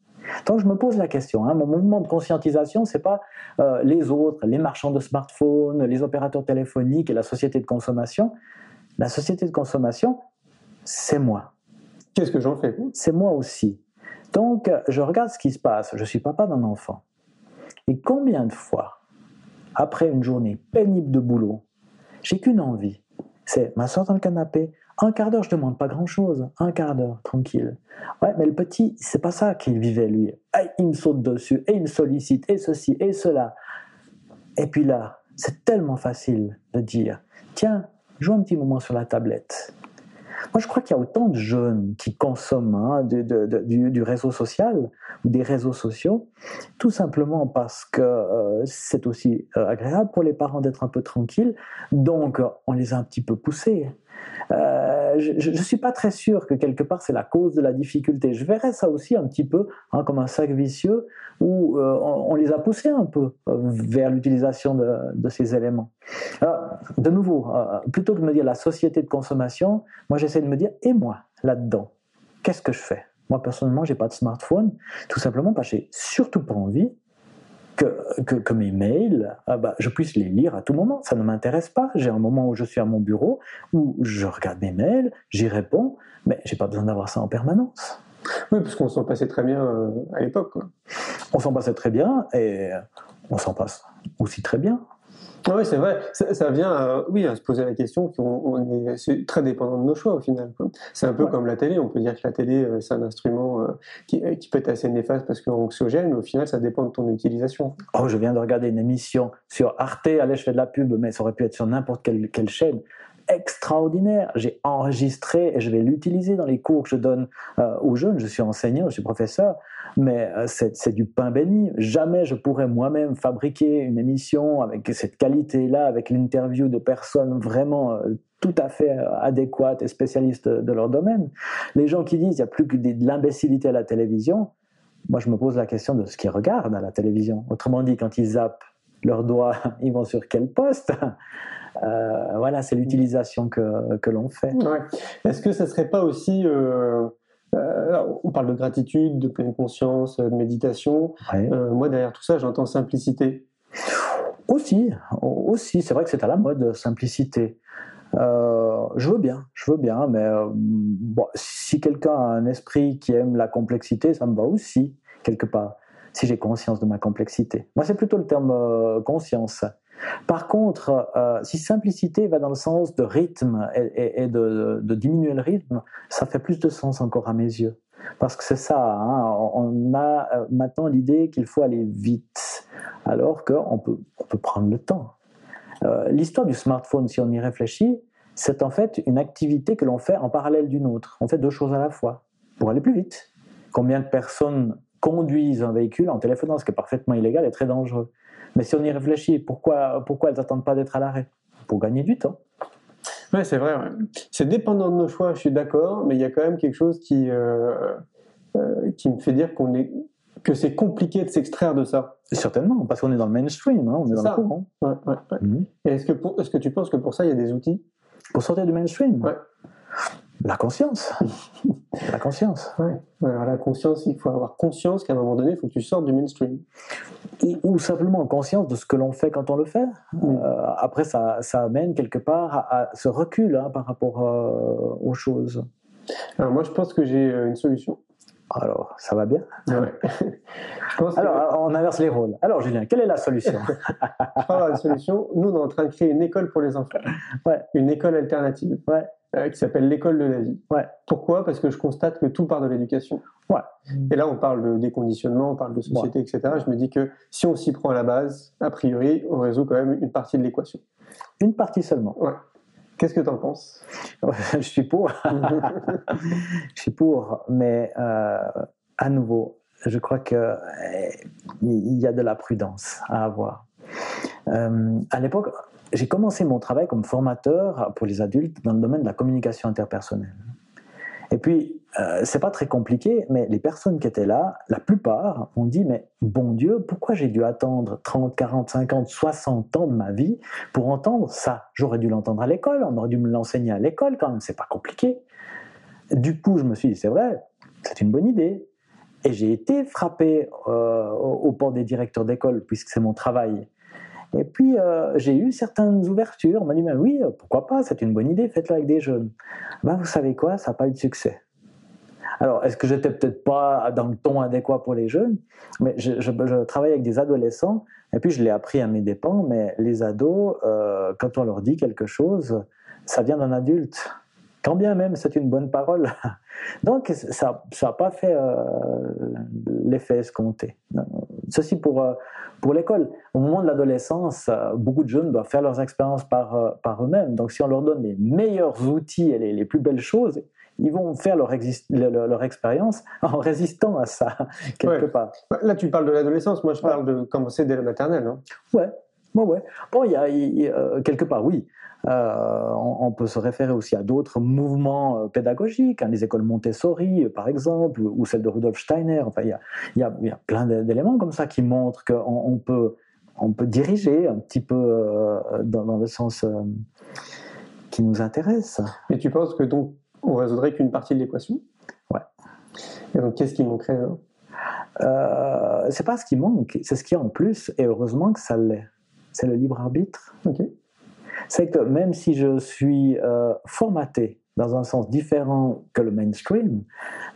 Donc je me pose la question, hein, mon mouvement de conscientisation, c'est pas euh, les autres, les marchands de smartphones, les opérateurs téléphoniques et la société de consommation, La société de consommation, c'est moi. Qu'est-ce que j'en fais C'est moi aussi. Donc, je regarde ce qui se passe. Je suis papa d'un enfant. Et combien de fois, après une journée pénible de boulot, j'ai qu'une envie, c'est m'asseoir dans le canapé, un quart d'heure, je demande pas grand-chose, un quart d'heure, tranquille. Ouais, mais le petit, c'est pas ça qu'il vivait lui. il me saute dessus, et il me sollicite, et ceci, et cela. Et puis là, c'est tellement facile de dire, tiens, joue un petit moment sur la tablette. Moi, je crois qu'il y a autant de jeunes qui consomment hein, du, réseau social ou des réseaux sociaux, tout simplement parce que euh, c'est aussi euh, agréable pour les parents d'être un peu tranquilles. Donc, on les a un petit peu poussés. Euh, je ne suis pas très sûr que quelque part c'est la cause de la difficulté. Je verrais ça aussi un petit peu hein, comme un sac vicieux où euh, on, les a poussés un peu euh, vers l'utilisation de, ces éléments. De nouveau, plutôt que de me dire la société de consommation, moi j'essaie de me dire et moi là-dedans, qu'est-ce que je fais? Moi personnellement, j'ai pas de smartphone, tout simplement parce que j'ai surtout pas envie que, que, mes mails, ah bah, je puisse les lire à tout moment. Ça ne m'intéresse pas. J'ai un moment où je suis à mon bureau, où je regarde mes mails, j'y réponds, mais j'ai pas besoin d'avoir ça en permanence. Oui, parce qu'on s'en passait très bien euh, à l'époque. On s'en passait très bien et on s'en passe aussi très bien. Ah oui, c'est vrai. Ça, vient à, oui, à se poser la question qu'on est, très dépendant de nos choix au final. C'est un peu comme la télé. On peut dire que la télé, euh, c'est un instrument euh, qui, qui, peut être assez néfaste parce qu'anxiogène, mais au final, ça dépend de ton utilisation. Oh, je viens de regarder une émission sur Arte. Allez, je fais de la pub, mais ça aurait pu être sur n'importe quelle, quelle chaîne extraordinaire. J'ai enregistré et je vais l'utiliser dans les cours que je donne euh, aux jeunes. Je suis enseignant, je suis professeur, mais euh, c'est du pain béni. Jamais je pourrais moi-même fabriquer une émission avec cette qualité-là, avec l'interview de personnes vraiment euh, tout à fait adéquates et spécialistes de leur domaine. Les gens qui disent qu'il n'y a plus que de l'imbécilité à la télévision, moi je me pose la question de ce qu'ils regardent à la télévision. Autrement dit, quand ils zappent leurs doigts, ils vont sur quel poste? Euh, voilà, c'est l'utilisation que, que l'on fait. Est-ce que ça serait pas aussi euh, euh, on parle de gratitude, de pleine conscience, de méditation. moi, derrière tout ça, j'entends simplicité. Aussi, aussi, c'est vrai que c'est à la mode, simplicité. je veux bien, je veux bien, mais bon, si quelqu'un a un esprit qui aime la complexité, ça me va aussi, quelque part, si j'ai conscience de ma complexité. Moi, c'est plutôt le terme conscience. Par contre, euh, si simplicité va dans le sens de rythme et, de, diminuer le rythme, ça fait plus de sens encore à mes yeux. Parce que c'est ça, hein, on a euh, maintenant l'idée qu'il faut aller vite, alors qu'on peut, on peut prendre le temps. Euh, l'histoire du smartphone, si on y réfléchit, c'est en fait une activité que l'on fait en parallèle d'une autre. On fait deux choses à la fois pour aller plus vite. Combien de personnes conduisent un véhicule en téléphonant, ce qui est parfaitement illégal et très dangereux mais si on y réfléchit, pourquoi, pourquoi elles n'attendent pas d'être à l'arrêt? Pour gagner du temps. Oui, c'est vrai. C'est dépendant de nos choix, je suis d'accord, mais il y a quand même quelque chose qui, euh, euh, qui me fait dire qu'on est, que c'est compliqué de s'extraire de ça. Certainement, parce qu'on est dans le mainstream, hein, on est, dans le courant. Mhm. est-ce que, est-ce que tu penses que pour ça, il y a des outils? Pour sortir du mainstream? La conscience. la conscience. Alors la conscience, il faut avoir conscience qu'à un moment donné, il faut que tu sortes du mainstream. Ou, simplement conscience de ce que l'on fait quand on le fait. Mm. Euh, après, ça, ça, amène quelque part à, ce recul hein, par rapport euh, aux choses. Alors moi, je pense que j'ai euh, une solution. Alors, ça va bien? Alors, on inverse les rôles. Alors, Julien, quelle est la solution? Je la solution. Nous, on est en train de créer une école pour les enfants. Ouais. Une école alternative. Ouais. Euh, qui s'appelle l'école de la vie. Ouais. Pourquoi? Parce que je constate que tout part de l'éducation. Ouais. Et là, on parle de déconditionnement, on parle de société, etc. Je me dis que si on s'y prend à la base, a priori, on résout quand même une partie de l'équation. Une partie seulement. Ouais. Qu'est-ce que tu en penses Je suis pour. je suis pour, mais euh, à nouveau, je crois qu'il euh, y a de la prudence à avoir. Euh, à l'époque, j'ai commencé mon travail comme formateur pour les adultes dans le domaine de la communication interpersonnelle. Et puis, euh, c'est pas très compliqué, mais les personnes qui étaient là, la plupart ont dit Mais bon Dieu, pourquoi j'ai dû attendre 30, 40, 50, 60 ans de ma vie pour entendre ça? J'aurais dû l'entendre à l'école, on aurait dû me l'enseigner à l'école quand même, c'est pas compliqué. Du coup, je me suis dit C'est vrai, c'est une bonne idée. Et j'ai été frappé euh, au port des directeurs d'école, puisque c'est mon travail Et puis, euh, j'ai eu certaines ouvertures. On m'a dit, mais oui, pourquoi pas, c'est une bonne idée, faites-le avec des jeunes. Ben, vous savez quoi, ça n'a pas eu de succès. Alors, est-ce que j'étais peut-être pas dans le ton adéquat pour les jeunes? Mais je, je, travaille avec des adolescents, et puis je l'ai appris à mes dépens, mais les ados, euh, quand on leur dit quelque chose, ça vient d'un adulte. Quand bien même c'est une bonne parole. Donc, ça n'a pas fait euh, l'effet escompté. Ceci pour, euh, pour l'école. Au moment de l'adolescence, beaucoup de jeunes doivent faire leurs expériences par, par eux-mêmes. Donc, si on leur donne les meilleurs outils et les, les plus belles choses, ils vont faire leur, leur, expérience en résistant à ça, quelque part. Là, tu parles de l'adolescence, moi je parle de commencer dès la maternelle. Hein. Ouais, ouais. Bon, il y a, euh, quelque part, oui. Euh, on, peut se référer aussi à d'autres mouvements euh, pédagogiques, hein, les écoles Montessori, par exemple, ou celle de Rudolf Steiner. Enfin, il y y a, il y a plein d'éléments comme ça qui montrent qu'on on peut, on peut diriger un petit peu dans, dans, le sens qui nous intéresse. Mais tu penses que donc on résoudrait qu'une partie de l'équation? Ouais. Et donc, qu'est-ce qui manquerait là euh, C'est pas ce qui manque, c'est ce qui a en plus, et heureusement que ça l'est. C'est le libre arbitre. C'est que même si je suis euh, formaté dans un sens différent que le mainstream,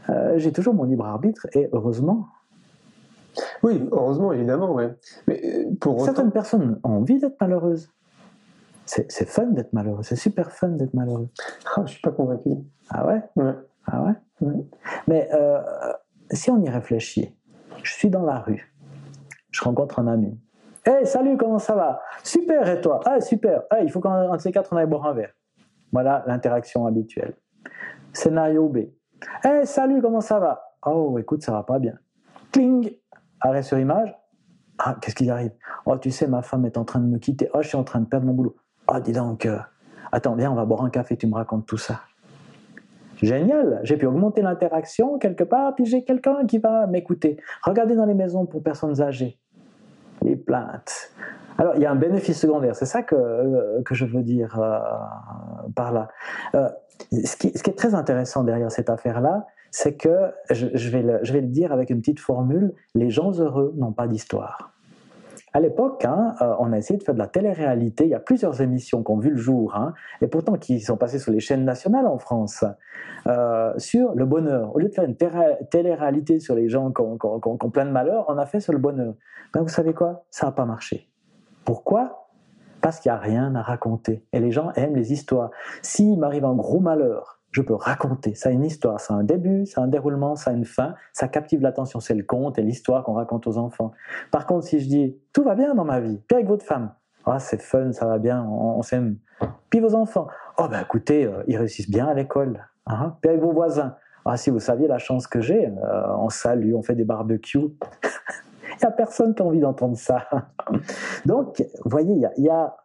euh, j'ai toujours mon libre arbitre, et heureusement. Oui, heureusement, évidemment. Ouais. Mais euh, pour Certaines personnes ont envie d'être malheureuses c'est fun d'être malheureux, c'est super fun d'être malheureux. Ah, je suis pas convaincu. Ah ouais, ouais. Ah ouais, Mais euh, si on y réfléchit, je suis dans la rue, je rencontre un ami. Hey, salut, comment ça va? Super, et toi? Ah, super. Hey, il faut qu'un de ces quatre, on aille boire un verre. Voilà l'interaction habituelle. Scénario B. Hey, salut, comment ça va? Oh, écoute, ça va pas bien. Cling Arrêt sur image. Ah, qu'est-ce qui arrive? Oh, tu sais, ma femme est en train de me quitter. Oh, je suis en train de perdre mon boulot. Ah, dis donc, euh, attends, viens, on va boire un café, tu me racontes tout ça. Génial, j'ai pu augmenter l'interaction quelque part, puis j'ai quelqu'un qui va m'écouter. Regardez dans les maisons pour personnes âgées, plaintes. Alors, il y a un bénéfice secondaire, c'est ça que, euh, que je veux dire euh, par là. ce, qui, ce, qui, est très intéressant derrière cette affaire-là, c'est que, je, vais je vais le dire avec une petite formule, les gens heureux n'ont pas d'histoire. À l'époque, hein, euh, on a essayé de faire de la télé-réalité. Il y a plusieurs émissions qui ont vu le jour, hein, et pourtant qui sont passées sur les chaînes nationales en France, euh, sur le bonheur. Au lieu de faire une télé-réalité sur les gens qui ont, plein de malheurs, on a fait sur le bonheur. Ben, vous savez quoi? Ça n'a pas marché. Pourquoi? Parce qu'il n'y a rien à raconter. Et les gens aiment les histoires. S'il m'arrive un gros malheur, je peux raconter. Ça a une histoire, ça a un début, ça a un déroulement, ça a une fin, ça captive l'attention, c'est le conte et l'histoire qu'on raconte aux enfants. Par contre, si je dis tout va bien dans ma vie, puis avec votre femme, ah c'est fun, ça va bien, on, s'aime. Puis vos enfants, oh ben écoutez, euh, ils réussissent bien à l'école. Hein. Puis avec vos voisins, ah si vous saviez la chance que j'ai, euh, on salue, on fait des barbecues. Il n'y a personne qui a envie d'entendre ça. Donc, vous voyez, il y a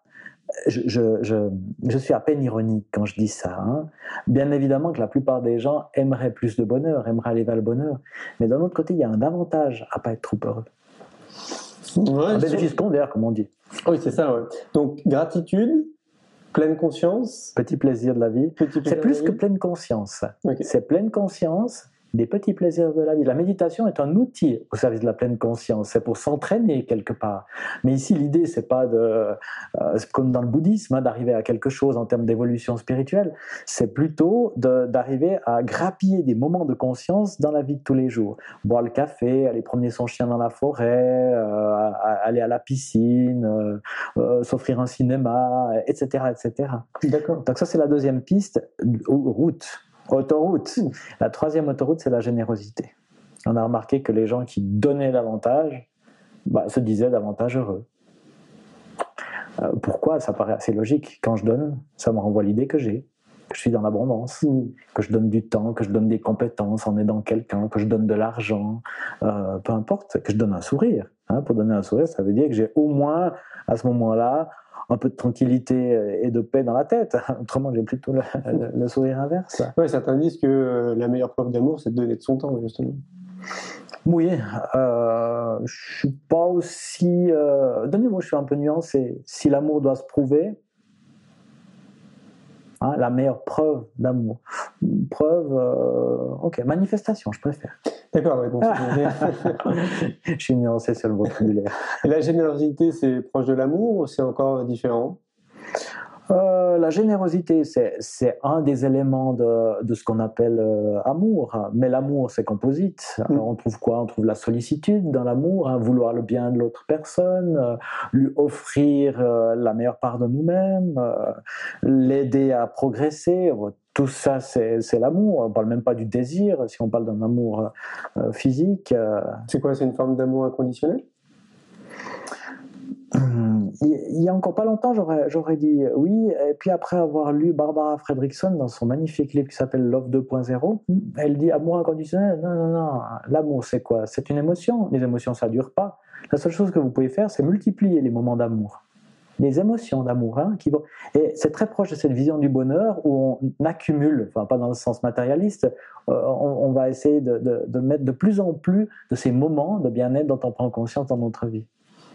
je, suis à peine ironique quand je dis ça. Hein. Bien évidemment que la plupart des gens aimeraient plus de bonheur, aimeraient aller vers le bonheur. Mais d'un autre côté, il y a un avantage à pas être trop heureux. un bénéfice secondaire, comme on dit. Oui, c'est ça. Donc, gratitude, pleine conscience. Petit plaisir de la vie. C'est plus que pleine conscience. C'est pleine conscience des petits plaisirs de la vie. La méditation est un outil au service de la pleine conscience. C'est pour s'entraîner quelque part. Mais ici, l'idée, c'est pas de, euh, comme dans le bouddhisme, hein, d'arriver à quelque chose en termes d'évolution spirituelle. C'est plutôt d'arriver à grappiller des moments de conscience dans la vie de tous les jours. Boire le café, aller promener son chien dans la forêt, euh, aller à la piscine, euh, s'offrir un cinéma, etc., etc. D'accord. Donc ça, c'est la deuxième piste, route Autoroute. La troisième autoroute, c'est la générosité. On a remarqué que les gens qui donnaient davantage bah, se disaient davantage heureux. Euh, pourquoi? Ça paraît assez logique. Quand je donne, ça me renvoie l'idée que j'ai, que je suis dans l'abondance, que je donne du temps, que je donne des compétences en aidant quelqu'un, que je donne de l'argent, euh, peu importe, que je donne un sourire. Hein. pour donner un sourire, ça veut dire que j'ai au moins, à ce moment-là, un peu de tranquillité et de paix dans la tête. Autrement, j'ai plutôt le, sourire inverse. Oui, certains disent que euh, la meilleure preuve d'amour, c'est de donner de son temps, justement. Oui, euh, je suis pas aussi. Euh, Donnez-moi, je suis un peu nuancé. Si l'amour doit se prouver, hein, la meilleure preuve d'amour. Preuve, euh, ok, manifestation, je préfère. D'accord, ouais, je suis nuancé sur le vocabulaire. Et la générosité, c'est proche de l'amour ou c'est encore différent? Euh, la générosité, c'est un des éléments de, de ce qu'on appelle euh, amour. Mais l'amour, c'est composite. Alors, on trouve quoi? On trouve la sollicitude dans l'amour, hein, vouloir le bien de l'autre personne, euh, lui offrir la meilleure part de nous-mêmes, l'aider à progresser. Tout ça, c'est l'amour. On parle même pas du désir, si on parle d'un amour euh, physique. euh, C'est quoi? C'est une forme d'amour inconditionnel? Il il y a encore pas longtemps, j'aurais dit oui. Et puis après avoir lu Barbara Fredrickson dans son magnifique livre qui s'appelle Love 2.0, elle dit amour inconditionnel. Non, non, non. L'amour, c'est quoi? C'est une émotion. Les émotions, ça dure pas. La seule chose que vous pouvez faire, c'est multiplier les moments d'amour. Les émotions d'amour, hein, qui vont. Et c'est très proche de cette vision du bonheur où on accumule, enfin pas dans le sens matérialiste, euh, on, va essayer de mettre de plus en plus de ces moments de bien-être dont on prend conscience dans notre vie.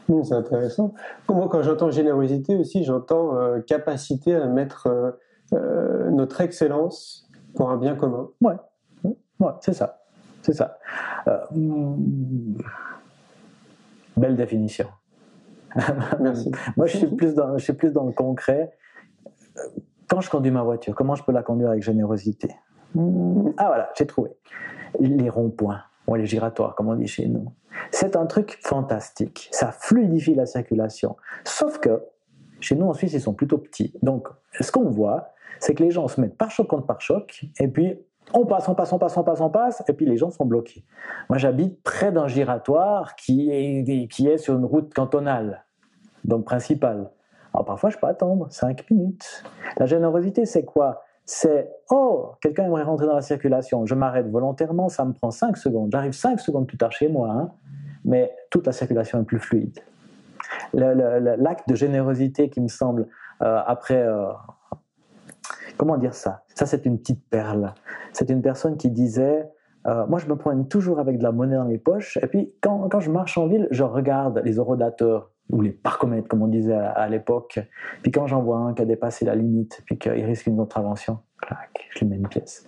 Mmh, c'est intéressant. Moi, quand j'entends générosité aussi, j'entends euh, capacité à mettre euh, euh, notre excellence pour un bien commun. Ouais, c'est ça. C'est ça. Euh, mm, belle définition. Merci. Moi, je suis plus dans, je suis plus dans le concret. Quand je conduis ma voiture, comment je peux la conduire avec générosité? Mm, Ah voilà, j'ai trouvé. Les ronds-points, ou les giratoires, comme on dit chez nous. C'est un truc fantastique. Ça fluidifie la circulation. Sauf que chez nous en Suisse, ils sont plutôt petits. Donc, ce qu'on voit, c'est que les gens se mettent par choc contre par choc, et puis on passe, on passe, on passe, on passe, on passe, et puis les gens sont bloqués. Moi, j'habite près d'un giratoire qui est, sur une route cantonale, donc principale. Alors parfois, je peux attendre 5 minutes. La générosité, c'est quoi? C'est oh, quelqu'un aimerait rentrer dans la circulation, je m'arrête volontairement, ça me prend 5 secondes. J'arrive 5 secondes plus tard chez moi, hein, mais toute la circulation est plus fluide. L'acte de générosité qui me semble, euh, après, euh, comment dire ça? Ça, c'est une petite perle. C'est une personne qui disait euh, Moi, je me promène toujours avec de la monnaie dans les poches, et puis quand, quand je marche en ville, je regarde les horodateurs ou les parcomètres, comme on disait à, à l'époque. Puis quand j'en vois un qui a dépassé la limite, puis qu'il risque une contravention, clac, je lui mets une pièce.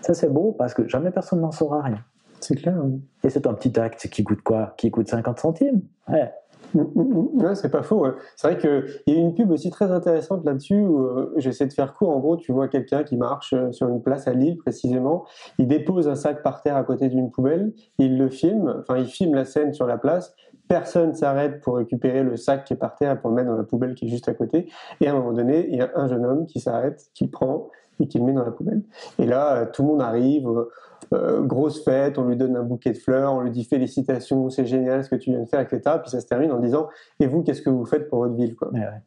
Ça, c'est beau parce que jamais personne n'en saura rien. C'est clair. oui. Et c'est un petit acte qui coûte quoi? Qui coûte 50 centimes? Ouais. Ouais, c'est pas faux. C'est vrai qu'il y a une pub aussi très intéressante là-dessus où euh, j'essaie de faire court. En gros, tu vois quelqu'un qui marche euh, sur une place à Lille précisément. Il dépose un sac par terre à côté d'une poubelle. Il le filme. Enfin, il filme la scène sur la place. Personne s'arrête pour récupérer le sac qui est par terre et pour le mettre dans la poubelle qui est juste à côté. Et à un moment donné, il y a un jeune homme qui s'arrête, qui prend et qui le met dans la poubelle. Et là, euh, tout le monde arrive. euh, euh, grosse fête, on lui donne un bouquet de fleurs, on lui dit félicitations, c'est génial ce que tu viens de faire, etc. Puis ça se termine en disant et vous, qu'est-ce que vous faites pour votre ville quoi. Ouais, ouais.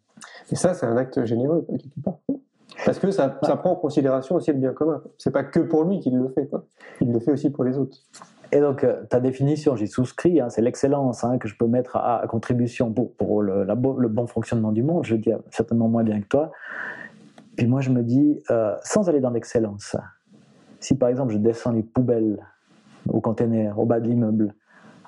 Et ça, c'est un acte généreux quoi, quelque part. Parce que ça, ça prend en considération aussi le bien commun. C'est pas que pour lui qu'il le fait, quoi. il le fait aussi pour les autres. Et donc, euh, ta définition, j'y souscris, hein, c'est l'excellence hein, que je peux mettre à, à contribution pour, pour le, la bo- le bon fonctionnement du monde. Je dis certainement moins bien que toi. Puis moi, je me dis, euh, sans aller dans l'excellence, si par exemple je descends les poubelles au container, au bas de l'immeuble,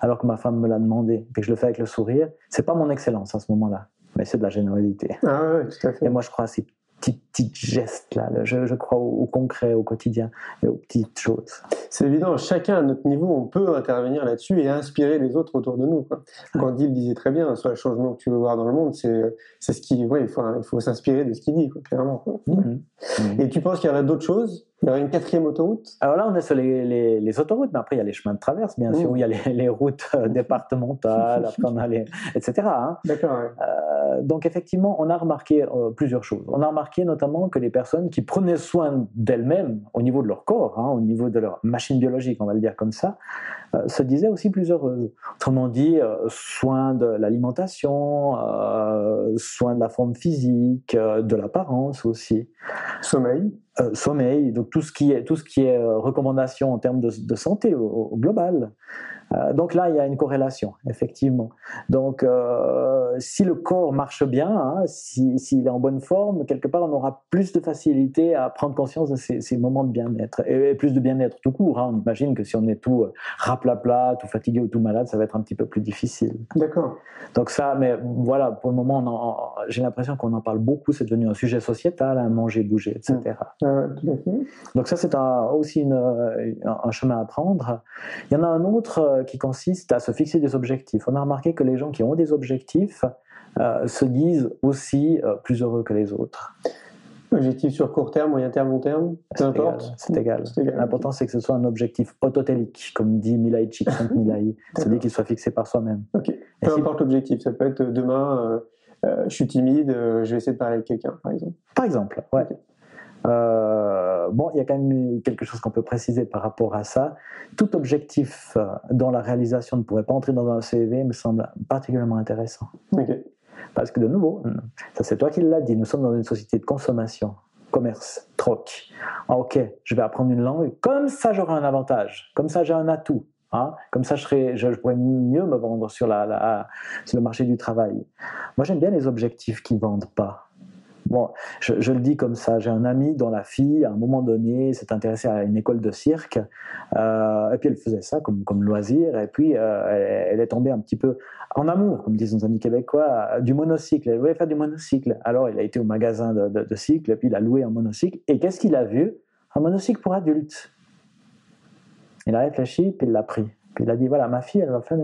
alors que ma femme me l'a demandé, et que je le fais avec le sourire, c'est pas mon excellence à ce moment-là, mais c'est de la générosité. Ah ouais, tout à fait. Et moi, je crois à ces petits, petits gestes-là. là. Je, je crois au, au concret, au quotidien, et aux petites choses. C'est évident, chacun à notre niveau, on peut intervenir là-dessus et inspirer les autres autour de nous. Quoi. Gandhi le disait très bien, sur le changement que tu veux voir dans le monde, c'est c'est ce qui, ouais, il faut, il faut s'inspirer de ce qu'il dit, quoi, clairement. quoi. Mhm. Mhm. Et tu penses qu'il y aurait d'autres choses? Il y aurait une quatrième autoroute? Alors là, on est sur les, les- les autoroutes, mais après, il y a les chemins de traverse, bien sûr, Mm. il y a les, les routes euh, départementales, après on a les, etc. hein. D'accord, ouais. Euh, donc effectivement, on a remarqué euh, plusieurs choses. On a remarqué notamment que les personnes qui prenaient soin d'elles-mêmes au niveau de leur corps, hein, au niveau de leur machine biologique, on va le dire comme ça, euh, se disaient aussi plus heureuses. Autrement dit, euh, soin de l'alimentation, euh, soin de la forme physique, de l'apparence aussi. Sommeil. Sommeil, donc tout ce qui est, tout ce qui est recommandation en termes de, de santé au, au global. Euh, donc là, il y a une corrélation, effectivement. Donc, euh, si le corps marche bien, hein, s'il est en bonne forme, quelque part, on aura plus de facilité à prendre conscience de ces, moments de bien-être. Et, plus de bien-être tout court. Hein. On imagine que si on est tout euh, raplapla, tout fatigué ou tout malade, ça va être un petit peu plus difficile. D'accord. Donc ça, mais voilà, pour le moment, j'ai l'impression qu'on en parle beaucoup. C'est devenu un sujet sociétal, hein, manger, bouger, etc. Mmh. Donc ça, c'est aussi une, un chemin à prendre. Il y en a un autre qui consiste à se fixer des objectifs. On a remarqué que les gens qui ont des objectifs euh, se disent aussi euh, plus heureux que les autres. Objectif sur court terme, moyen terme, long terme, peu importe. C'est égal. L'important, c'est que ce soit un objectif autotélique, comme dit Milay Csikszentmihalyi, c'est-à-dire qu'il soit fixé par soi-même. Peu importe l'objectif, ça peut être demain, euh, je suis timide, je vais essayer de parler avec quelqu'un, par exemple. Par exemple, ouais. Euh, bon, il y a quand même quelque chose qu'on peut préciser par rapport à ça. Tout objectif euh, dont la réalisation ne pourrait pas entrer dans un CV me semble particulièrement intéressant. Parce que de nouveau, ça c'est toi qui l'as dit, nous sommes dans une société de consommation, commerce, troc. Ah, ok, je vais apprendre une langue, comme ça j'aurai un avantage, comme ça j'ai un atout. Hein. comme ça, je, serais, je, pourrais mieux me vendre sur, la, sur le marché du travail. Moi, j'aime bien les objectifs qui ne vendent pas. Bon, je, le dis comme ça, j'ai un ami dont la fille, à un moment donné, s'est intéressée à une école de cirque, euh, et puis elle faisait ça comme, loisir, et puis euh, elle, est tombée un petit peu en amour, comme disent nos amis québécois, du monocycle. Elle voulait faire du monocycle. Alors il a été au magasin de, de, cycle, et puis il a loué un monocycle, et qu'est-ce qu'il a vu? Un monocycle pour adultes. Il a réfléchi, puis il l'a pris. Puis il a dit, voilà, ma fille, elle va faire...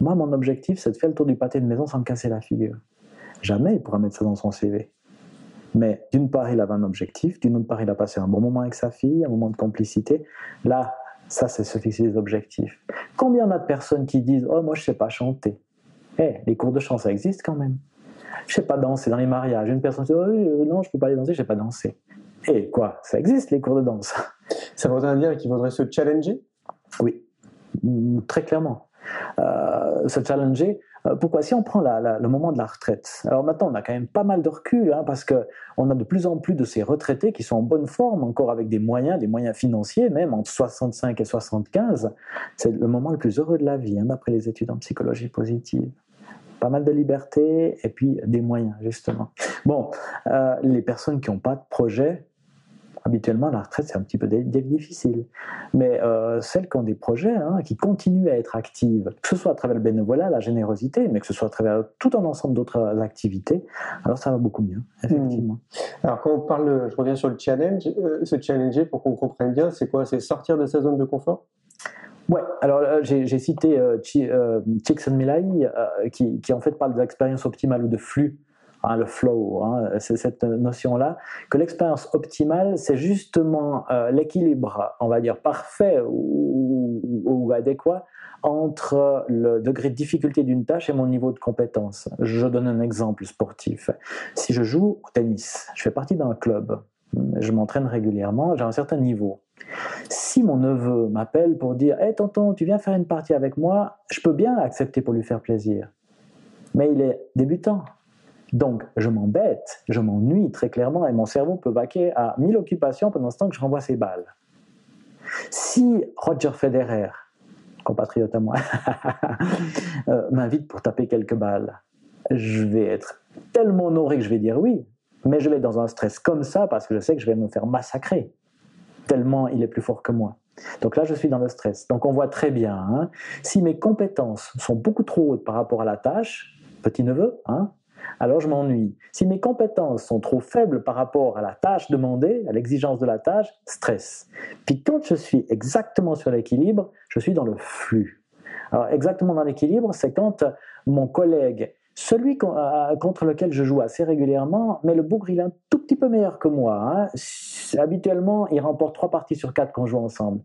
Moi, mon objectif, c'est de faire le tour du pâté de maison sans me casser la figure. Jamais il pourra mettre ça dans son CV. Mais d'une part, il avait un objectif, d'une autre part, il a passé un bon moment avec sa fille, un moment de complicité. Là, ça, c'est se fixer des objectifs. Combien on a de personnes qui disent Oh, moi, je ne sais pas chanter? Eh, les cours de chant, ça existe quand même. Je ne sais pas danser dans les mariages. Une personne dit oh, Non, je ne peux pas aller danser, je ne sais pas danser. Eh, quoi? Ça existe, les cours de danse. Ça voudrait dire qu'il faudrait se challenger? Oui, très clairement. Euh, se challenger, euh, pourquoi Si on prend le moment de la retraite, alors maintenant on a quand même pas mal de recul, hein, parce qu'on a de plus en plus de ces retraités qui sont en bonne forme, encore avec des moyens, des moyens financiers, même entre 65 et 75. C'est le moment le plus heureux de la vie, hein, d'après les études en psychologie positive pas mal de liberté et puis des moyens, justement. Bon, euh, les personnes qui n'ont pas de projet, habituellement, la retraite, c'est un petit peu difficile. Mais euh, celles qui ont des projets, hein, qui continuent à être actives, que ce soit à travers le bénévolat, la générosité, mais que ce soit à travers tout un ensemble d'autres activités, alors ça va beaucoup mieux, effectivement. Hmm. Alors, quand on parle, je reviens sur le challenge, euh, se challenger, pour qu'on comprenne bien, c'est quoi? C'est sortir de sa zone de confort? Ouais, alors euh, j'ai cité euh, Csikszentmihalyi, qui, qui en fait parle des expériences optimales ou de flux Hein, le flow, hein, c'est cette notion-là, que l'expérience optimale, c'est justement euh, l'équilibre, on va dire, parfait ou, adéquat entre le degré de difficulté d'une tâche et mon niveau de compétence. Je donne un exemple sportif. Si je joue au tennis, je fais partie d'un club, je m'entraîne régulièrement, j'ai un certain niveau. Si mon neveu m'appelle pour dire Hé tonton, tu viens faire une partie avec moi, je peux bien accepter pour lui faire plaisir. Mais il est débutant, donc, je m'embête, je m'ennuie très clairement et mon cerveau peut vaquer à mille occupations pendant ce temps que je renvoie ses balles. Si Roger Federer, compatriote à moi, euh, m'invite pour taper quelques balles, je vais être tellement honoré que je vais dire oui, mais je vais être dans un stress comme ça parce que je sais que je vais me faire massacrer, tellement il est plus fort que moi. Donc là, je suis dans le stress. Donc on voit très bien, hein, si mes compétences sont beaucoup trop hautes par rapport à la tâche, petit neveu, hein, alors je m'ennuie. Si mes compétences sont trop faibles par rapport à la tâche demandée, à l'exigence de la tâche, stress. Puis quand je suis exactement sur l'équilibre, je suis dans le flux. Alors exactement dans l'équilibre, c'est quand mon collègue, celui euh, contre lequel je joue assez régulièrement, mais le bougre, il est un tout petit peu meilleur que moi. Hein. Habituellement, il remporte trois parties sur quatre quand on joue ensemble.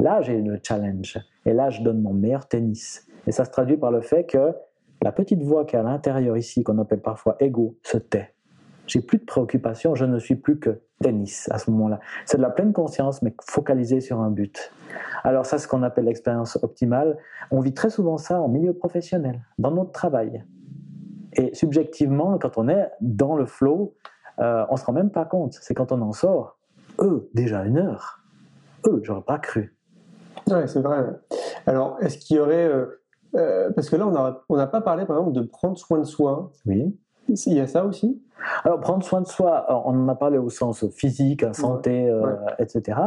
Là, j'ai le challenge. Et là, je donne mon meilleur tennis. Et ça se traduit par le fait que la petite voix qui est à l'intérieur ici, qu'on appelle parfois ego, se tait. J'ai plus de préoccupation, je ne suis plus que tennis à ce moment-là. C'est de la pleine conscience, mais focalisé sur un but. Alors ça, c'est ce qu'on appelle l'expérience optimale. On vit très souvent ça en milieu professionnel, dans notre travail. Et subjectivement, quand on est dans le flow, euh, on ne se rend même pas compte. C'est quand on en sort, eux, déjà une heure. Eux, j'aurais pas cru. Oui, c'est vrai. Alors, est-ce qu'il y aurait... euh, euh, parce que là, on n'a on pas parlé, par exemple, de prendre soin de soi. Oui. Il y a ça aussi? Alors, prendre soin de soi, on en a parlé au sens physique, santé, euh, ouais. etc.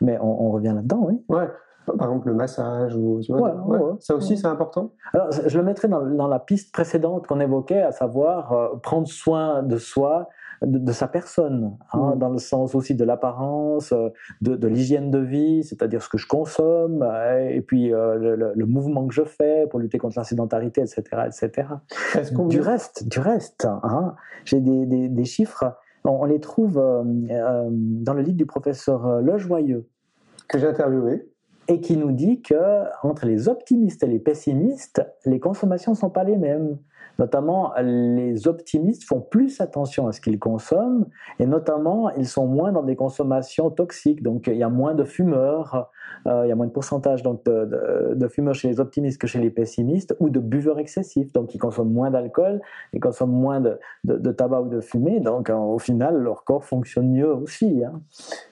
Mais on, on revient là-dedans, oui. Ouais. Par exemple, le massage ou tu vois. Ouais. Ça aussi, c'est important? Alors, je le mettrais dans, dans la piste précédente qu'on évoquait, à savoir euh, prendre soin de soi, de, de sa personne, hein, Mm. dans le sens aussi de l'apparence, euh, de, de l'hygiène de vie, c'est-à-dire ce que je consomme, euh, et puis euh, le, le- le mouvement que je fais pour lutter contre la sédentarité, etc., etc. Du reste, du reste, hein, j'ai des, des, des chiffres, on, on les trouve euh, euh, dans le livre du professeur euh, Lejoyeux, que j'ai interviewé et qui nous dit que entre les optimistes et les pessimistes, les consommations sont pas les mêmes. Notamment, les optimistes font plus attention à ce qu'ils consomment, et notamment, ils sont moins dans des consommations toxiques. Donc, il y a moins de fumeurs, euh, il y a moins de pourcentage donc, de, de- de fumeurs chez les optimistes que chez les pessimistes, ou de buveurs excessifs. Donc, ils consomment moins d'alcool, ils consomment moins de, de- tabac ou de fumée. Donc, euh, au final, leur corps fonctionne mieux aussi. hein.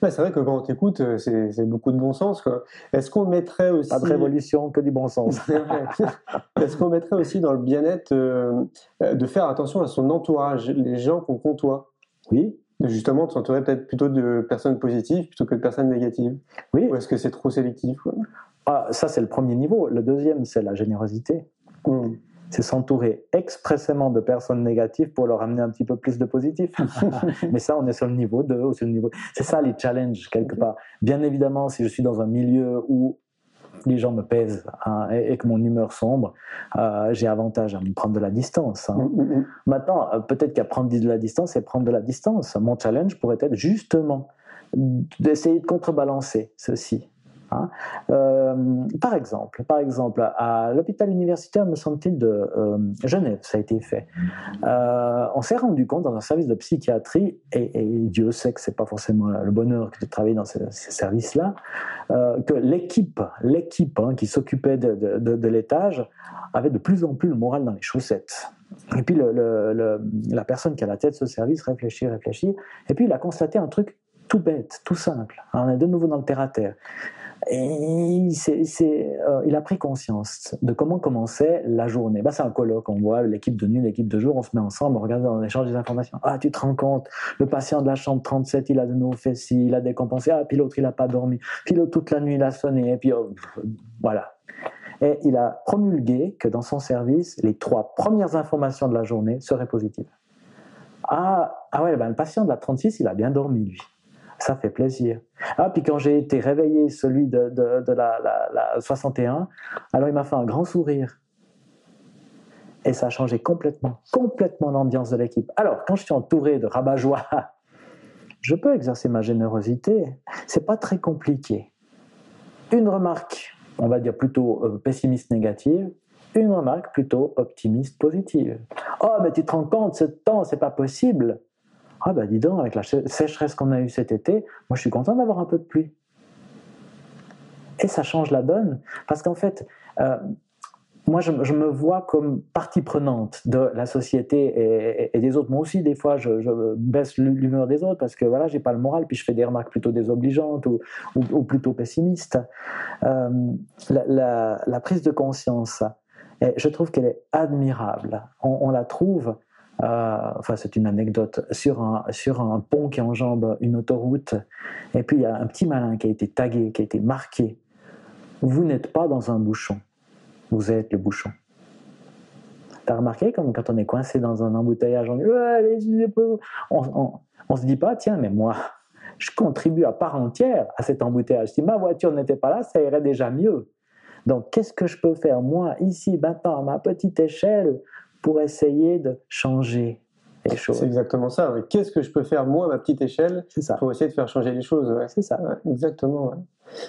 Ouais, C'est vrai que quand on t'écoute, euh, c'est c'est beaucoup de bon sens. quoi. Est-ce qu'on mettrait aussi... Pas de révolution, que du bon sens. Est-ce qu'on mettrait aussi dans le bien-être euh, de faire attention à son entourage, les gens qu'on côtoie Oui, justement de s'entourer peut-être plutôt de personnes positives plutôt que de personnes négatives oui. Ou est-ce que c'est trop sélectif quoi? Ah, ça, c'est le premier niveau. Le deuxième, c'est la générosité. Hmm. C'est s'entourer expressément de personnes négatives pour leur amener un petit peu plus de positif. Mais ça, on est sur le niveau 2 ou sur le niveau. C'est ça les challenges, quelque part. Bien évidemment, si je suis dans un milieu où les gens me pèsent hein, et, et que mon humeur sombre, euh, j'ai avantage à me prendre de la distance. hein. Hmm, hmm, hmm. Maintenant, euh, peut-être qu'à prendre de la distance, c'est prendre de la distance. Mon challenge pourrait être justement d'essayer de contrebalancer ceci. Hein. Euh, par exemple, par exemple, à l'hôpital universitaire, me semble-t-il, de euh, Genève, ça a été fait. Euh, on s'est rendu compte dans un service de psychiatrie, et, Dieu sait que c'est pas forcément le bonheur de travailler dans ces, ces services-là, que l'équipe, l'équipe hein, qui s'occupait de, l'étage avait de plus en plus le moral dans les chaussettes. Et puis la personne qui a la tête de ce service réfléchit, réfléchit, et puis il a constaté un truc tout bête, tout simple. On est de nouveau dans le terre à terre. Et euh, il a pris conscience de comment commençait la journée. Bah, c'est un colloque, on voit l'équipe de nuit, l'équipe de jour, on se met ensemble, on regarde, on échange des informations. Ah, tu te rends compte, le patient de la chambre 37, il a de nouveau fait ci, il a décompensé, ah, puis l'autre, il n'a pas dormi, puis l'autre, toute la nuit, il a sonné, et puis oh, voilà. Et il a promulgué que dans son service, les trois premières informations de la journée seraient positives. Ah, ah ouais, ben, le patient de la 36, il a bien dormi, lui. Ça fait plaisir. Ah, puis quand j'ai été réveillé, celui de, la, la- la 61, alors il m'a fait un grand sourire. Et ça a changé complètement, complètement l'ambiance de l'équipe. Alors, quand je suis entouré de rabat-joie, je peux exercer ma générosité. C'est pas très compliqué. Une remarque, on va dire plutôt euh, pessimiste négative, une remarque plutôt optimiste positive. Oh, mais tu te rends compte, ce temps, c'est pas possible. Ah, bah dis donc, avec la sé- sécheresse qu'on a eue cet été, moi je suis content d'avoir un peu de pluie. Et ça change la donne, parce qu'en fait, euh, moi je, me vois comme partie prenante de la société et, des autres. Moi aussi, des fois, je, baisse l'humeur des autres parce que voilà, j'ai pas le moral, puis je fais des remarques plutôt désobligeantes ou, plutôt pessimistes. Euh, la, prise de conscience, je trouve qu'elle est admirable. On, la trouve, enfin c'est une anecdote, sur un, sur un pont qui enjambe une autoroute, et puis il y a un petit malin qui a été tagué, qui a été marqué. Vous n'êtes pas dans un bouchon, vous êtes le bouchon. T'as remarqué comme quand on est coincé dans un embouteillage, on dit on, on se dit pas tiens mais moi je contribue à part entière à cet embouteillage. Si ma voiture n'était pas là, ça irait déjà mieux. Donc, qu'est-ce que je peux faire, moi, ici, maintenant, à ma petite échelle, pour essayer de changer les choses C'est exactement ça. ouais. Qu'est-ce que je peux faire, moi, à ma petite échelle, ça. pour essayer de faire changer les choses ouais. C'est ça. Ouais, Exactement.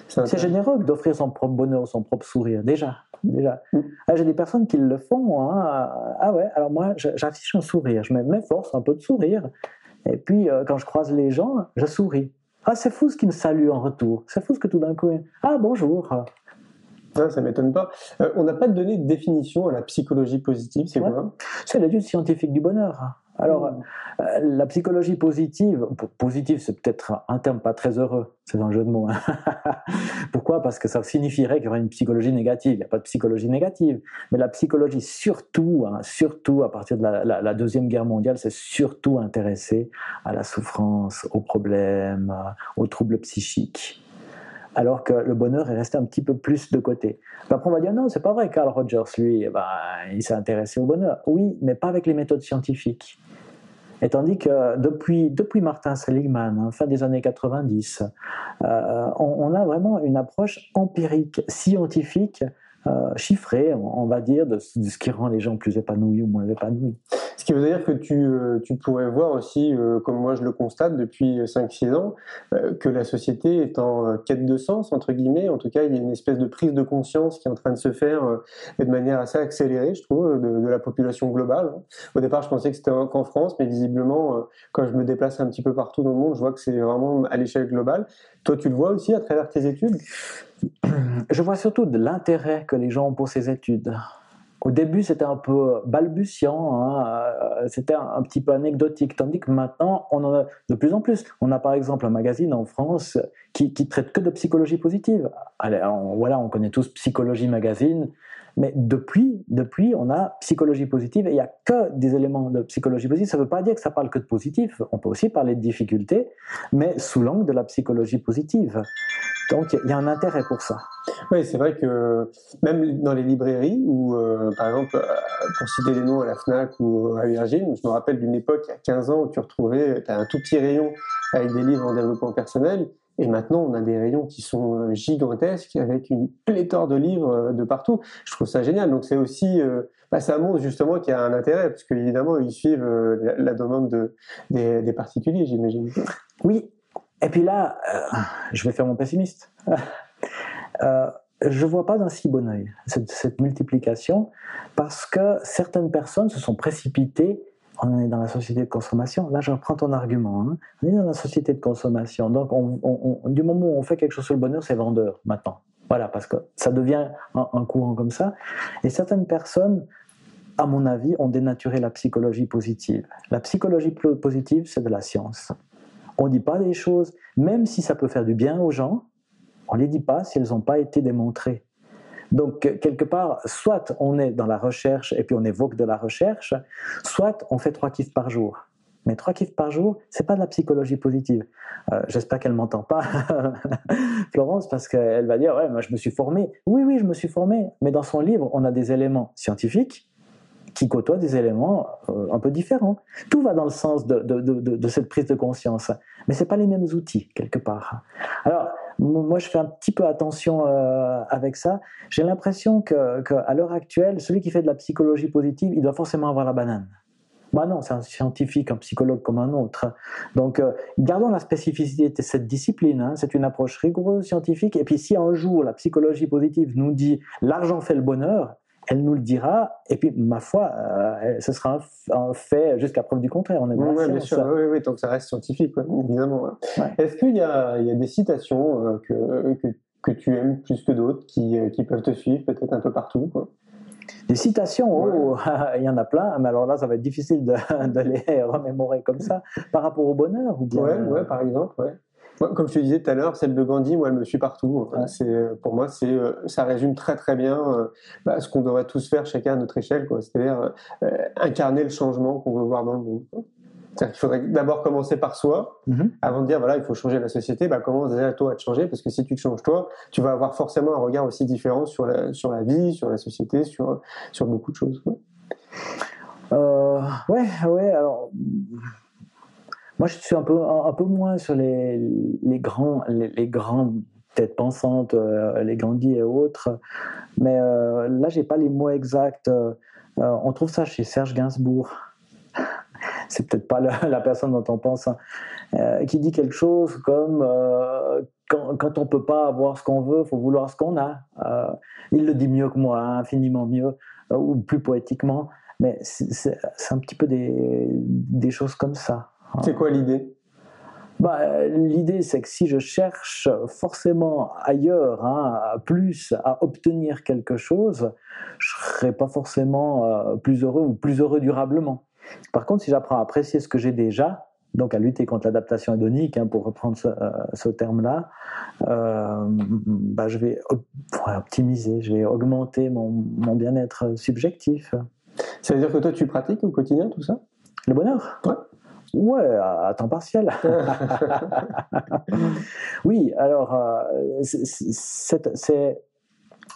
C'est généreux d'offrir son propre bonheur, son propre sourire, déjà. déjà. Mm. Ah, J'ai des personnes qui le font. hein. Ah ouais, alors moi, j'affiche un sourire. Je m'efforce un peu de sourire. Et puis, euh, quand je croise les gens, je souris. Ah, c'est fou ce qui me salue en retour. C'est fou ce que tout d'un coup. Ah, bonjour. Ah, ça m'étonne pas. Euh, on n'a pas donné de définition à la psychologie positive, c'est Ouais. quoi? C'est l'étude scientifique du bonheur. Alors, euh, la psychologie positive, positive, c'est peut-être un terme pas très heureux, c'est un jeu de mots. Hein. Pourquoi? Parce que ça signifierait qu'il y aurait une psychologie négative. Il n'y a pas de psychologie négative. Mais la psychologie, surtout, hein, surtout à partir de la, la Deuxième Guerre mondiale, c'est surtout intéressée à la souffrance, aux problèmes, aux troubles psychiques alors que le bonheur est resté un petit peu plus de côté. Après, on va dire non, c'est pas vrai. Carl Rogers, lui, eh ben, il s'est intéressé au bonheur. Oui, mais pas avec les méthodes scientifiques. Et tandis que depuis, depuis Martin Seligman, hein, fin des années 90, euh, on, a vraiment une approche empirique, scientifique euh, chiffré, on va dire, de, ce qui rend les gens plus épanouis ou moins épanouis. Ce qui veut dire que tu, euh, tu pourrais voir aussi, euh, comme moi je le constate depuis 5-6 ans, que la société est en quête de sens, entre guillemets. En tout cas, il y a une espèce de prise de conscience qui est en train de se faire de manière assez accélérée, je trouve, de, la population globale. Au départ, je pensais que c'était qu'en France, mais visiblement, quand je me déplace un petit peu partout dans le monde, je vois que c'est vraiment à l'échelle globale. Toi, tu le vois aussi à travers tes études? Je vois surtout de l'intérêt que les gens ont pour ces études. Au début, c'était un peu balbutiant, hein, euh, c'était un, petit peu anecdotique, tandis que maintenant, on en a de plus en plus. On a par exemple un magazine en France qui, qui traite que de psychologie positive. Voilà, on connaît tous Psychologie Magazine, mais depuis, depuis, on a psychologie positive et il n'y a que des éléments de psychologie positive. Ça ne veut pas dire que ça parle que de positif. On peut aussi parler de difficultés, mais sous l'angle de la psychologie positive. Donc il y a un intérêt pour ça. Oui, c'est vrai que même dans les librairies, ou euh, par exemple, euh, pour citer les noms à la FNAC ou à Virgin, je me rappelle d'une époque, il y a 15 ans, où tu retrouvais un tout petit rayon avec des livres en développement personnel, et maintenant, on a des rayons qui sont euh, gigantesques avec une pléthore de livres de partout. Je trouve ça génial. Donc, c'est aussi, bah, ça montre justement qu'il y a un intérêt, parce qu'évidemment, ils suivent la, demande de, des, particuliers, j'imagine. Oui, et puis là, euh, je vais faire mon pessimiste. euh, je vois pas d'un si bon oeil cette, multiplication parce que certaines personnes se sont précipitées. On est dans la société de consommation. Là, je reprends ton argument. Hein. On est dans la société de consommation. Donc, du moment où on fait quelque chose sur le bonheur, c'est vendeur maintenant. Voilà, parce que ça devient un, un courant comme ça. Et certaines personnes à mon avis, ont dénaturé la psychologie positive. La psychologie positive, c'est de la science. On ne dit pas des choses, même si ça peut faire du bien aux gens, on ne les dit pas si elles n'ont pas été démontrées. Donc, quelque part, soit on est dans la recherche et puis on évoque de la recherche, soit on fait trois kiffs par jour. Mais trois kiffs par jour, c'est pas de la psychologie positive. Euh, j'espère qu'elle m'entend pas, Florence, parce qu'elle va dire ouais, moi je me suis formé. Oui, oui, je me suis formé. Mais dans son livre, on a des éléments scientifiques qui côtoient des éléments euh, un peu différents. Tout va dans le sens de, de, cette prise de conscience, mais c'est pas les mêmes outils quelque part. Alors moi, je fais un petit peu attention euh, avec ça. J'ai l'impression que, à l'heure actuelle, celui qui fait de la psychologie positive, il doit forcément avoir la banane. Bah non, c'est un scientifique, un psychologue comme un autre. Donc, euh, gardons la spécificité de cette discipline. Hein. C'est une approche rigoureuse, scientifique. Et puis, si un jour la psychologie positive nous dit l'argent fait le bonheur, elle nous le dira, et puis, ma foi, euh, ce sera un, fait jusqu'à preuve du contraire. On est dans bien sûr, oui, oui, tant que ça reste scientifique, évidemment. Est-ce qu'il y, y a, des citations euh, que, que, que, tu aimes plus que d'autres qui, euh, qui, peuvent te suivre peut-être un peu partout quoi? Des citations, oh, il y en a plein, mais alors là, ça va être difficile de, de les remémorer comme ça. Par rapport au bonheur ou bien... Ouais, ouais, par exemple, ouais comme je te disais tout à l'heure, celle de Gandhi, moi, elle me suit partout. C'est, pour moi, c'est, euh, ça résume très très bien euh, bah, ce qu'on devrait tous faire chacun à notre échelle, quoi. C'est-à-dire euh, incarner le changement qu'on veut voir dans le monde. Il faudrait d'abord commencer par soi, mm-hmm. avant de dire voilà, il faut changer la société. Bah, commence déjà toi à te changer, parce que si tu te changes toi, tu vas avoir forcément un regard aussi différent sur la sur la vie, sur la société, sur sur beaucoup de choses. Quoi. Euh, ouais, ouais. Alors moi, je suis un peu, un, peu moins sur les, les grands, les, grandes têtes pensantes, euh, les Gandhi et autres. Mais euh, là, j'ai pas les mots exacts. Euh, on trouve ça chez Serge Gainsbourg. C'est peut-être pas la, personne dont on pense, hein. qui dit quelque chose comme quand, quand, on peut pas avoir ce qu'on veut, faut vouloir ce qu'on a. il le dit mieux que moi, hein, infiniment mieux, ou plus poétiquement. Mais c'est un petit peu des, des choses comme ça. C'est quoi l'idée? Bah, L'idée, c'est que si je cherche forcément ailleurs, hein, plus à obtenir quelque chose, je ne serai pas forcément euh, plus heureux ou plus heureux durablement. Par contre, si j'apprends à apprécier ce que j'ai déjà, donc à lutter contre l'adaptation hédonique, hein, pour reprendre ce, euh, terme-là, euh, bah, je vais optimiser, je vais augmenter mon, mon bien-être subjectif. Ça veut dire que toi, tu pratiques au quotidien tout ça? Le bonheur? Ouais. Ouais, à temps partiel. oui, alors, euh, c'est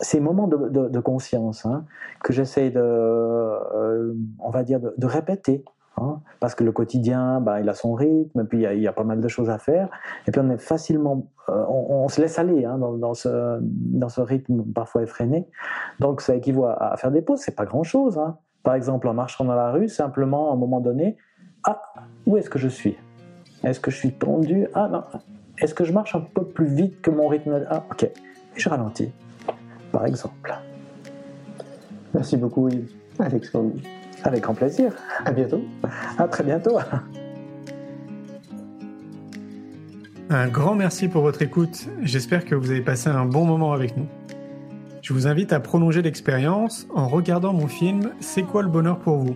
ces moments de, de, conscience hein, que j'essaie de, euh, on va dire, de, de répéter. Hein, parce que le quotidien, bah, il a son rythme, et puis il y, a, pas mal de choses à faire, et puis on est facilement, euh, on, se laisse aller hein, dans, dans, ce, dans ce rythme parfois effréné. Donc ça équivaut à, faire des pauses, c'est pas grand chose. Hein. Par exemple, en marchant dans la rue, simplement à un moment donné, ah, où est-ce que je suis? Est-ce que je suis tendu? Ah non. Est-ce que je marche un peu plus vite que mon rythme? Ah, ok. Et je ralentis, par exemple. Merci beaucoup, Yves. Alexandre. Avec grand plaisir. À bientôt. À très bientôt. Un grand merci pour votre écoute. J'espère que vous avez passé un bon moment avec nous. Je vous invite à prolonger l'expérience en regardant mon film C'est quoi le bonheur pour vous?